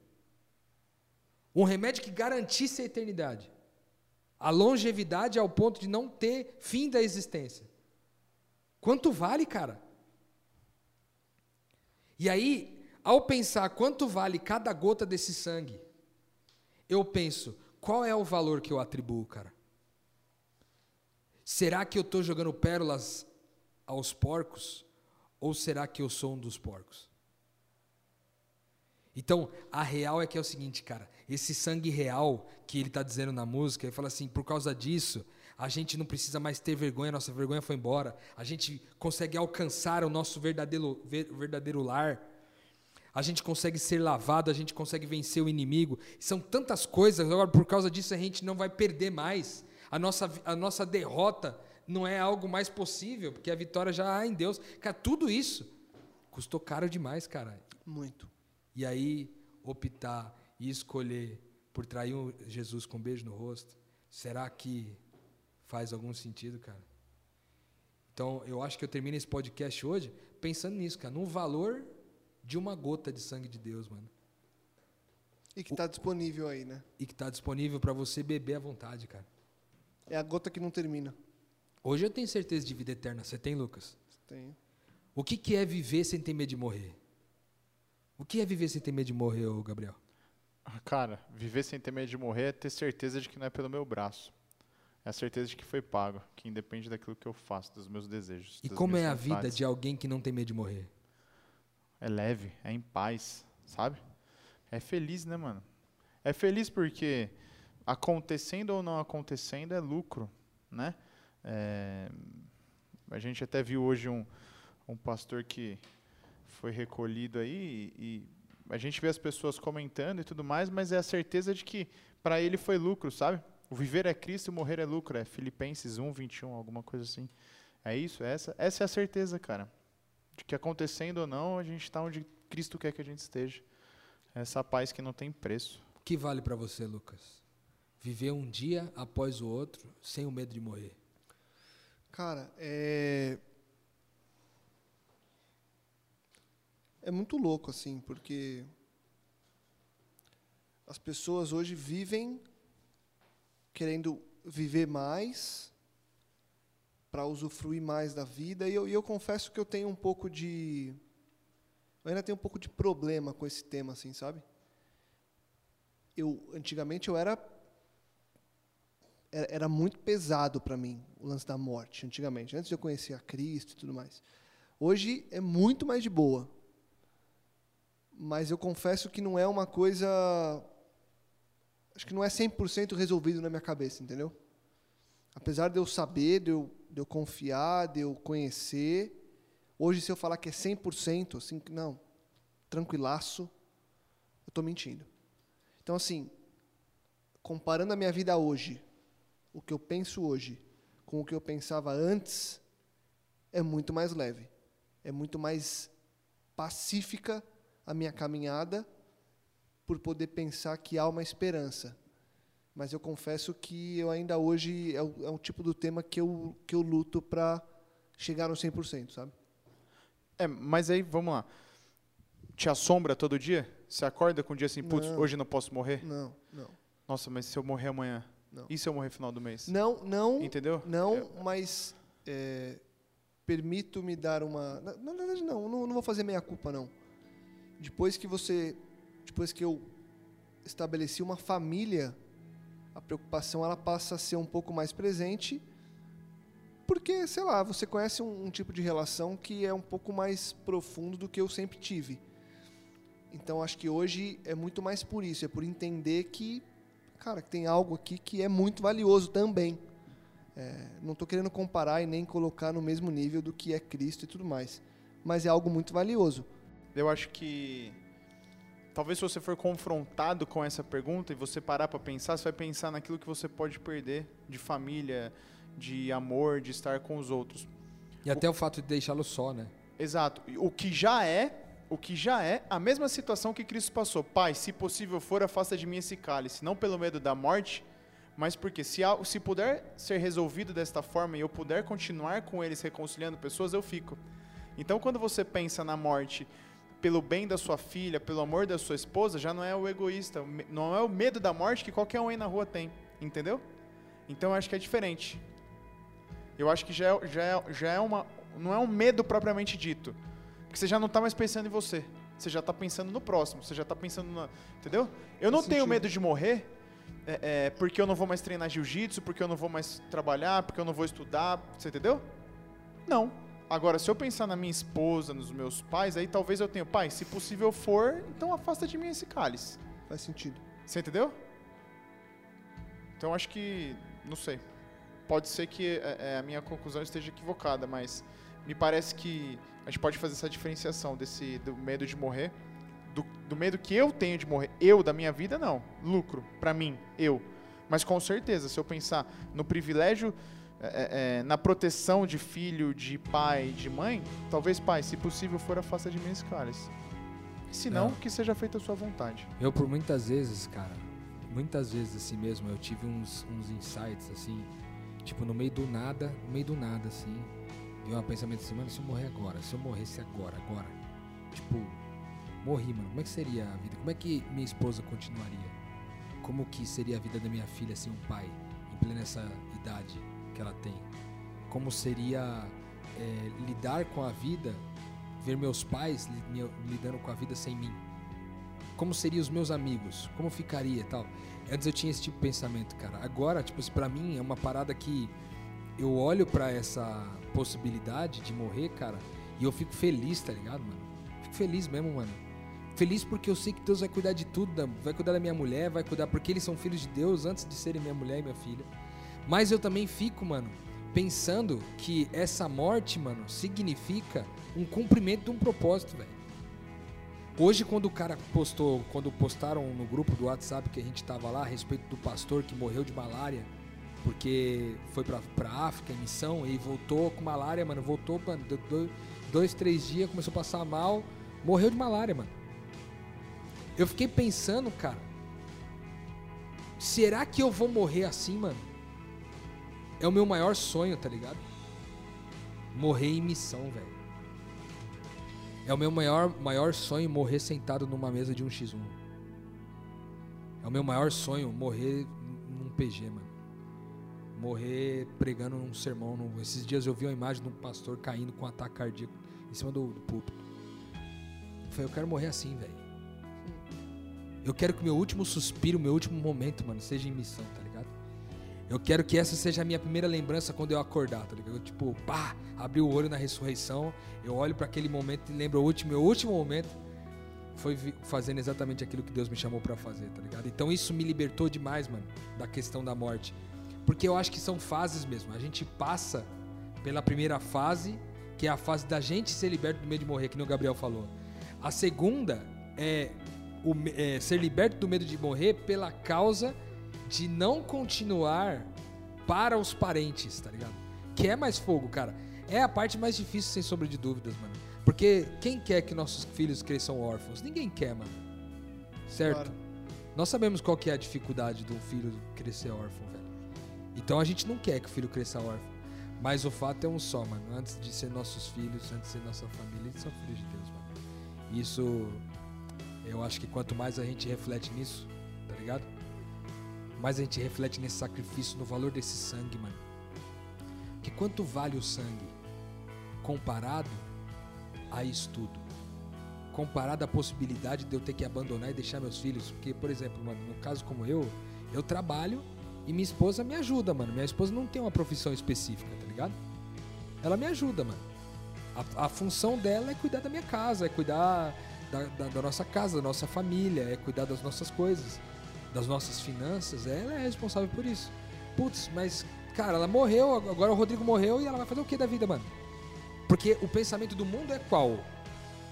Um remédio que garantisse a eternidade. A longevidade ao ponto de não ter fim da existência. Quanto vale, cara? E aí, ao pensar quanto vale cada gota desse sangue, eu penso, qual é o valor que eu atribuo, cara? Será que eu estou jogando pérolas aos porcos? Ou será que eu sou um dos porcos? Então, a real é que é o seguinte, cara, esse sangue real que ele está dizendo na música, ele fala assim, por causa disso, a gente não precisa mais ter vergonha, nossa vergonha foi embora, a gente consegue alcançar o nosso verdadeiro, verdadeiro lar, a gente consegue ser lavado, a gente consegue vencer o inimigo, são tantas coisas, agora por causa disso a gente não vai perder mais, a nossa, a nossa derrota não é algo mais possível, porque a vitória já há em Deus, cara, tudo isso custou caro demais, cara. Muito. E aí, optar e escolher por trair Jesus com um beijo no rosto, será que faz algum sentido, cara? Então, eu acho que eu termino esse podcast hoje pensando nisso, cara, no valor de uma gota de sangue de Deus, mano. E que está disponível aí, né? E que está disponível para você beber à vontade, cara. É a gota que não termina. Hoje eu tenho certeza de vida eterna. Você tem, Lucas? Tenho. O que, que é viver sem ter medo de morrer? O que é viver sem ter medo de morrer, Gabriel? Cara, viver sem ter medo de morrer é ter certeza de que não é pelo meu braço. É a certeza de que foi pago, que independe daquilo que eu faço, dos meus desejos. E como é a vontades. vida de alguém que não tem medo de morrer? É leve, é em paz, sabe? É feliz, né, mano? É feliz porque acontecendo ou não acontecendo é lucro, né? É, a gente até viu hoje um, um pastor que foi recolhido aí e a gente vê as pessoas comentando e tudo mais, mas é a certeza de que para ele foi lucro, sabe? O viver é Cristo e morrer é lucro, é Filipenses 1, 21, alguma coisa assim. É isso, é essa, essa é a certeza, cara. De que acontecendo ou não, a gente está onde Cristo quer que a gente esteja. É essa paz que não tem preço. O que vale para você, Lucas? Viver um dia após o outro, sem o medo de morrer. Cara, é é muito louco, assim, porque as pessoas hoje vivem querendo viver mais para usufruir mais da vida. E eu, e eu confesso que eu tenho um pouco de. Eu ainda tenho um pouco de problema com esse tema, assim, sabe? Eu, antigamente eu era era muito pesado para mim o lance da morte, antigamente, antes de eu conhecer a Cristo e tudo mais. Hoje é muito mais de boa mas eu confesso que não é uma coisa. Acho que não é 100% resolvido na minha cabeça, entendeu? Apesar de eu saber, de eu, de eu confiar, de eu conhecer, hoje se eu falar que é 100%, assim, não, tranquilaço, eu estou mentindo. Então, assim, comparando a minha vida hoje, o que eu penso hoje, com o que eu pensava antes, é muito mais leve, é muito mais pacífica a minha caminhada por poder pensar que há uma esperança. Mas eu confesso que eu ainda hoje é o, é o tipo do tema que eu, que eu luto para chegar no 100%, sabe? É, mas aí, vamos lá. Te assombra todo dia? Você acorda com um dia assim, putz, hoje não posso morrer? Não, não. Nossa, mas se eu morrer amanhã? Não. E se eu morrer no final do mês? Não, não. Entendeu? Não, mas é, permito me dar uma. Na, verdade, não, não, não vou fazer meia culpa, não. Depois que você. Depois que eu estabeleci uma família, a preocupação ela passa a ser um pouco mais presente. Porque, sei lá, você conhece um, um tipo de relação que é um pouco mais profundo do que eu sempre tive. Então acho que hoje é muito mais por isso, é por entender que, cara, tem algo aqui que é muito valioso também. É, não estou querendo comparar e nem colocar no mesmo nível do que é Cristo e tudo mais, mas é algo muito valioso. Eu acho que talvez se você for confrontado com essa pergunta e você parar para pensar, você vai pensar naquilo que você pode perder de família, de amor, de estar com os outros. E até o, o fato de deixá-lo só, né? Exato. O que já é o que já é a mesma situação que Cristo passou. Pai, se possível for, afasta de mim esse cálice, não pelo medo da morte, mas porque se, se puder ser resolvido desta forma e eu puder continuar com eles reconciliando pessoas, eu fico. Então, quando você pensa na morte pelo bem da sua filha, pelo amor da sua esposa, já não é o egoísta, não é o medo da morte que qualquer um aí na rua tem, entendeu? Então, eu acho que é diferente. Eu acho que já é, já é, já é uma, não é um medo propriamente dito, porque você já não está mais pensando em você. Você já está pensando no próximo. Você já está pensando na. Entendeu? Eu não tenho medo de morrer é, é, porque eu não vou mais treinar jiu-jitsu, porque eu não vou mais trabalhar, porque eu não vou estudar. Você entendeu? Não. Agora, se eu pensar na minha esposa, nos meus pais, aí talvez eu tenha, pai, se possível for, então afasta de mim esse cálice. Faz sentido. Você entendeu? Então acho que, não sei. Pode ser que é, é, a minha conclusão esteja equivocada, mas me parece que a gente pode fazer essa diferenciação desse do medo de morrer, do, do medo que eu tenho de morrer, eu da minha vida não, lucro para mim, eu. Mas com certeza, se eu pensar no privilégio, é, é, é, na proteção de filho, de pai, de mãe, talvez pai, se possível for afasta de mim esse cálice. Se não, que seja feita a sua vontade. Eu por muitas vezes, cara, muitas vezes assim mesmo, eu tive uns, uns insights assim, tipo no meio do nada, no meio do nada assim, veio um pensamento assim, mano, se eu morrer agora, se eu morresse agora, agora, tipo, morri, mano, como é que seria a vida? Como é que minha esposa continuaria? Como que seria a vida da minha filha sem um pai, em plena essa idade que ela tem? Como seria é, lidar com a vida, ver meus pais lidando com a vida sem mim? Como seriam os meus amigos? Como ficaria tal? Antes eu tinha esse tipo de pensamento, cara. Agora, tipo, para mim é uma parada que eu olho para essa possibilidade de morrer, cara, e eu fico feliz, tá ligado, mano? Fico feliz mesmo, mano. Feliz porque eu sei que Deus vai cuidar de tudo, vai cuidar da minha mulher, vai cuidar porque eles são filhos de Deus antes de serem minha mulher e minha filha. Mas eu também fico, mano, pensando que essa morte, mano, significa um cumprimento de um propósito, velho. Hoje, quando o cara postou, quando postaram no grupo do WhatsApp que a gente tava lá a respeito do pastor que morreu de malária, porque foi pra, pra África em missão e voltou com malária, mano. Voltou, mano, dois, dois, três dias, começou a passar mal, morreu de malária, mano. Eu fiquei pensando, cara, será que eu vou morrer assim, mano? É o meu maior sonho, tá ligado? Morrer em missão, velho. É o meu maior, maior sonho morrer sentado numa mesa de um X1. É o meu maior sonho morrer num PG, mano morrer pregando um sermão. No... Esses dias eu vi uma imagem de um pastor caindo com um ataque cardíaco em cima do, do púlpito. Eu falei, eu quero morrer assim, velho. Eu quero que meu último suspiro, meu último momento, mano, seja em missão, tá? Eu quero que essa seja a minha primeira lembrança quando eu acordar, tá ligado? Eu, tipo, pá, abri o olho na ressurreição, eu olho para aquele momento e lembro o último, meu último momento foi fazendo exatamente aquilo que Deus me chamou para fazer, tá ligado? Então isso me libertou demais, mano, da questão da morte. Porque eu acho que são fases mesmo. A gente passa pela primeira fase, que é a fase da gente ser liberto do medo de morrer, que o Gabriel falou. A segunda é, o, é ser liberto do medo de morrer pela causa de não continuar para os parentes, tá ligado? Que é mais fogo, cara. É a parte mais difícil, sem sombra de dúvidas, mano. Porque quem quer que nossos filhos cresçam órfãos? Ninguém quer, mano. Certo? Claro. Nós sabemos qual que é a dificuldade de um filho crescer órfão, velho. Então a gente não quer que o filho cresça órfão. Mas o fato é um só, mano. Antes de ser nossos filhos, antes de ser nossa família, eles são filhos de Deus, mano. Isso, eu acho que quanto mais a gente reflete nisso, tá ligado? Mais a gente reflete nesse sacrifício, no valor desse sangue, mano. Que quanto vale o sangue? comparado a estudo. Comparado à possibilidade de eu ter que abandonar e deixar meus filhos. Porque, por exemplo, mano, no caso como eu, eu trabalho e minha esposa me ajuda, mano. Minha esposa não tem uma profissão específica, tá ligado? Ela me ajuda, mano. A, a função dela é cuidar da minha casa, é cuidar da, da, da nossa casa, da nossa família, é cuidar das nossas coisas, das nossas finanças. Ela é responsável por isso. Putz, mas, cara, ela morreu, agora o Rodrigo morreu e ela vai fazer o que da vida, mano? Porque o pensamento do mundo é qual?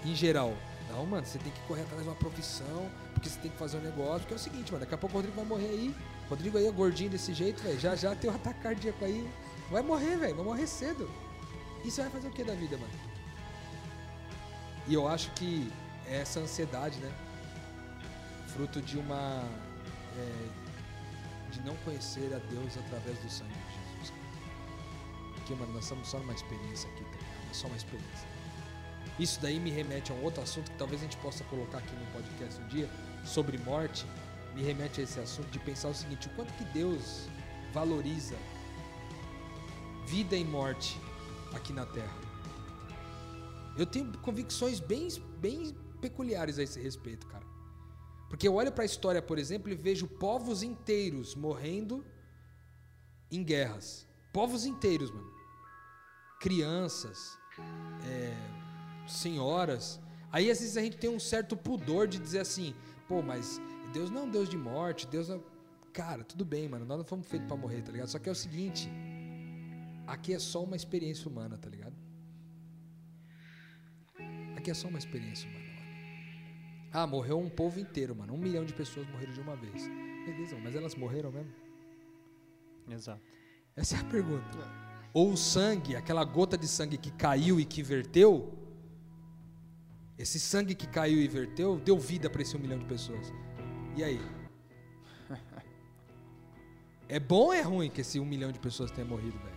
Em geral. Não, mano, você tem que correr atrás de uma profissão, porque você tem que fazer um negócio. Porque é o seguinte, mano, daqui a pouco o Rodrigo vai morrer aí. Rodrigo aí é gordinho desse jeito, velho. Já já tem um ataque cardíaco aí. Vai morrer, velho. Vai morrer cedo. E você vai fazer o que da vida, mano? E eu acho que essa ansiedade, né? Fruto de uma. É, de não conhecer a Deus através do sangue de Jesus. Porque, mano, nós estamos só numa experiência aqui, tá ligado? É só uma experiência. Isso daí me remete a um outro assunto que talvez a gente possa colocar aqui no podcast um dia, sobre morte. Me remete a esse assunto de pensar o seguinte: o quanto que Deus valoriza vida e morte aqui na Terra. Eu tenho convicções bem, bem peculiares a esse respeito, cara. Porque eu olho para a história, por exemplo, e vejo povos inteiros morrendo em guerras. Povos inteiros, mano. Crianças, é, senhoras. Aí às vezes a gente tem um certo pudor de dizer assim, pô, mas Deus não é um Deus de morte, Deus não. Cara, tudo bem, mano. Nós não fomos feitos para morrer, tá ligado? Só que é o seguinte: aqui é só uma experiência humana, tá ligado? Aqui é só uma experiência humana. Ah, morreu um povo inteiro, mano. Um milhão de pessoas morreram de uma vez. Beleza, mas elas morreram mesmo? Exato. Essa é a pergunta. Ou o sangue, aquela gota de sangue que caiu e que verteu, esse sangue que caiu e verteu, deu vida para esse um milhão de pessoas. E aí? É bom ou é ruim que esse um milhão de pessoas tenha morrido, velho?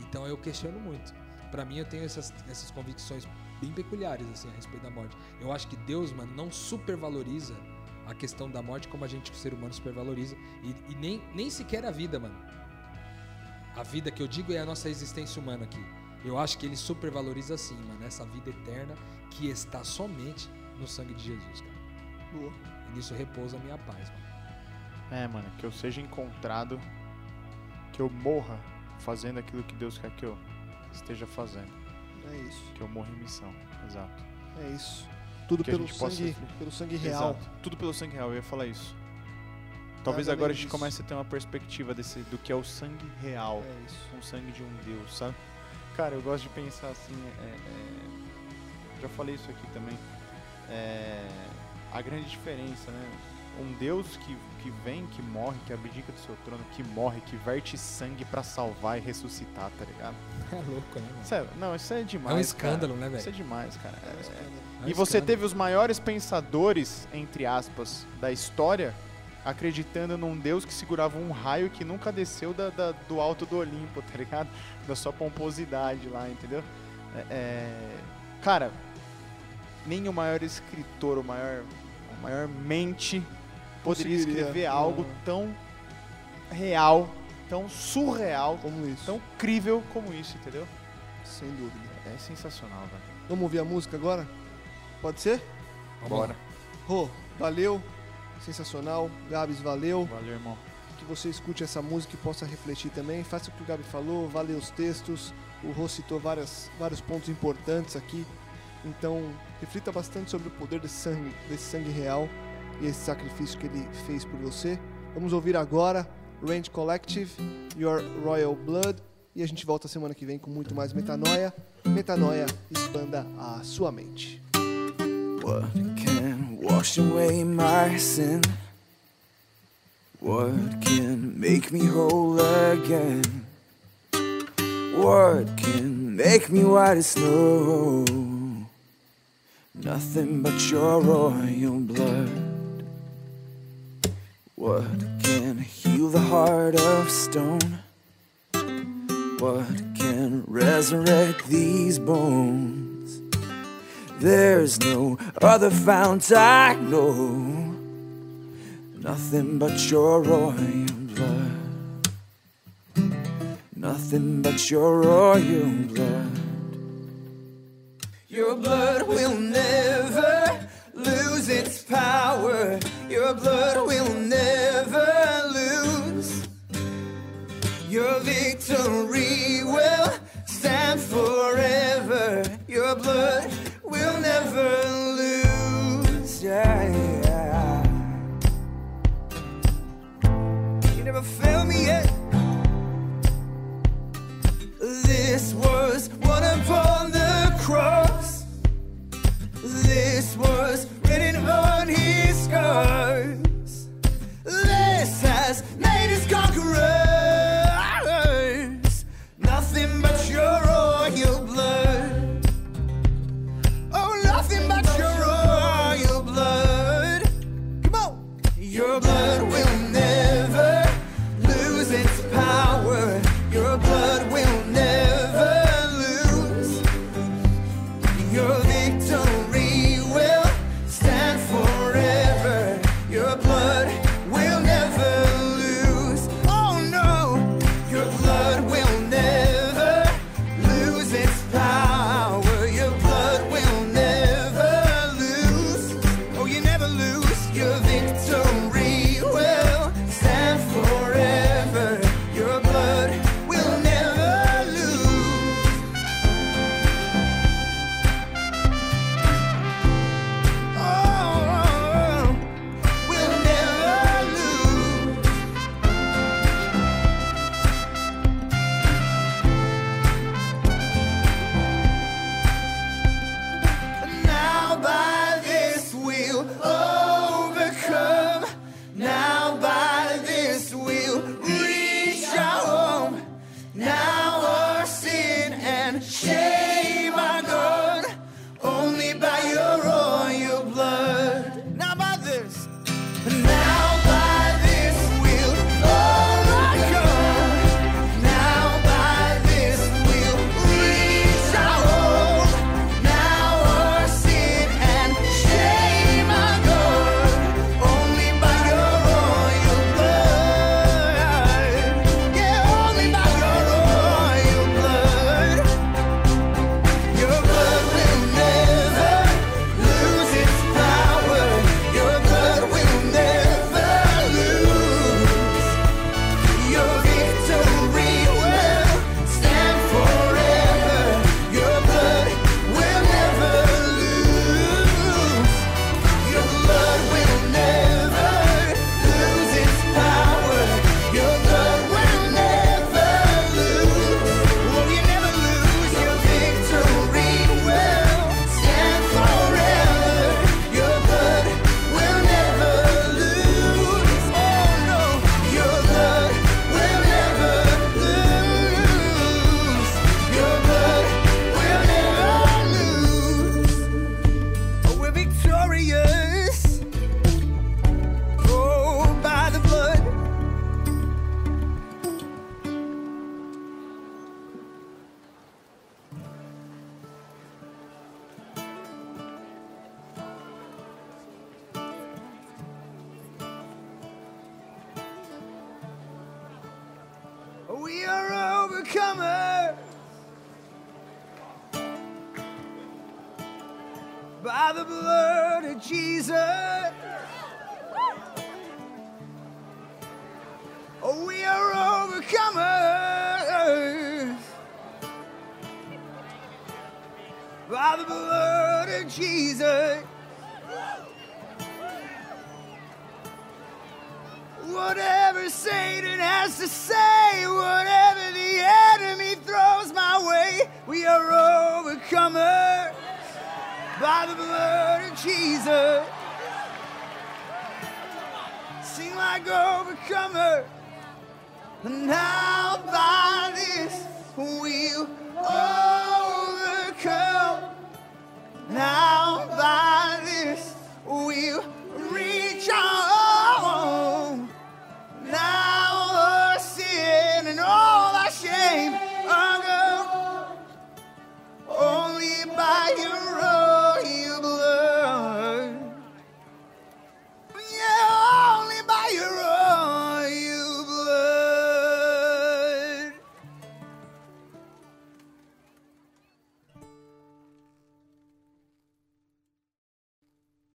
Então eu questiono muito. Pra mim eu tenho essas, essas convicções bem peculiares assim a respeito da morte. Eu acho que Deus, mano, não supervaloriza a questão da morte como a gente, o ser humano, supervaloriza. E, e nem, nem sequer a vida, mano. A vida que eu digo é a nossa existência humana aqui. Eu acho que ele supervaloriza sim, mano, essa vida eterna que está somente no sangue de Jesus, cara. Boa. E nisso repousa a minha paz, mano. É, mano, que eu seja encontrado, que eu morra fazendo aquilo que Deus quer que eu esteja fazendo. É isso. Que eu morra em missão. Exato. É isso. Tudo Que pelo sangue, pelo sangue real. Exato. Tudo pelo sangue real, eu ia falar isso. Talvez Nada agora a gente disso. comece a ter uma perspectiva desse, do que é o sangue real. É isso. um sangue de um Deus, sabe? Cara, eu gosto de pensar assim, é, é, já falei isso aqui também, é, a grande diferença, né? Um Deus que, que vem, que morre, que abdica do seu trono, que morre, que verte sangue pra salvar e ressuscitar, tá ligado? É louco, né, mano? Sério, não, isso é demais, É um escândalo, cara. né, Isso é velho? demais, cara. É um É- escândalo. É um e você escândalo. teve os maiores pensadores, entre aspas, da história, acreditando num Deus que segurava um raio que nunca desceu da, da- do alto do Olimpo, tá ligado? Da sua pomposidade lá, entendeu? É, é, Cara, nem o maior escritor, o maior, a maior mente poderia escrever não. algo tão real, tão surreal, Como isso. tão crível como isso, entendeu? Sem dúvida. É sensacional, velho. Vamos ouvir a música agora? Pode ser? Bora. Rô, valeu. Sensacional. Gabs, valeu. Valeu, irmão. Que você escute essa música e possa refletir também. Faça o que o Gabi falou, vá ler os textos. O Rô citou várias, vários pontos importantes aqui. Então, reflita bastante sobre o poder desse sangue, desse sangue real e esse sacrifício que ele fez por você. Vamos ouvir agora Range Collective, Your Royal Blood. E a gente volta semana que vem com muito mais metanoia. Metanoia, expanda a sua mente. What can wash away my sin? What can make me whole again? What can make me white as snow? Nothing but your royal blood. What can heal the heart of stone? What can resurrect these bones? There's no other fount I know, nothing but your royal blood, nothing but your royal blood. Your blood will never lose its power. Your blood will never lose. Your victory will stand forever. Your blood will never lose. Yeah, yeah. You never fail me yet.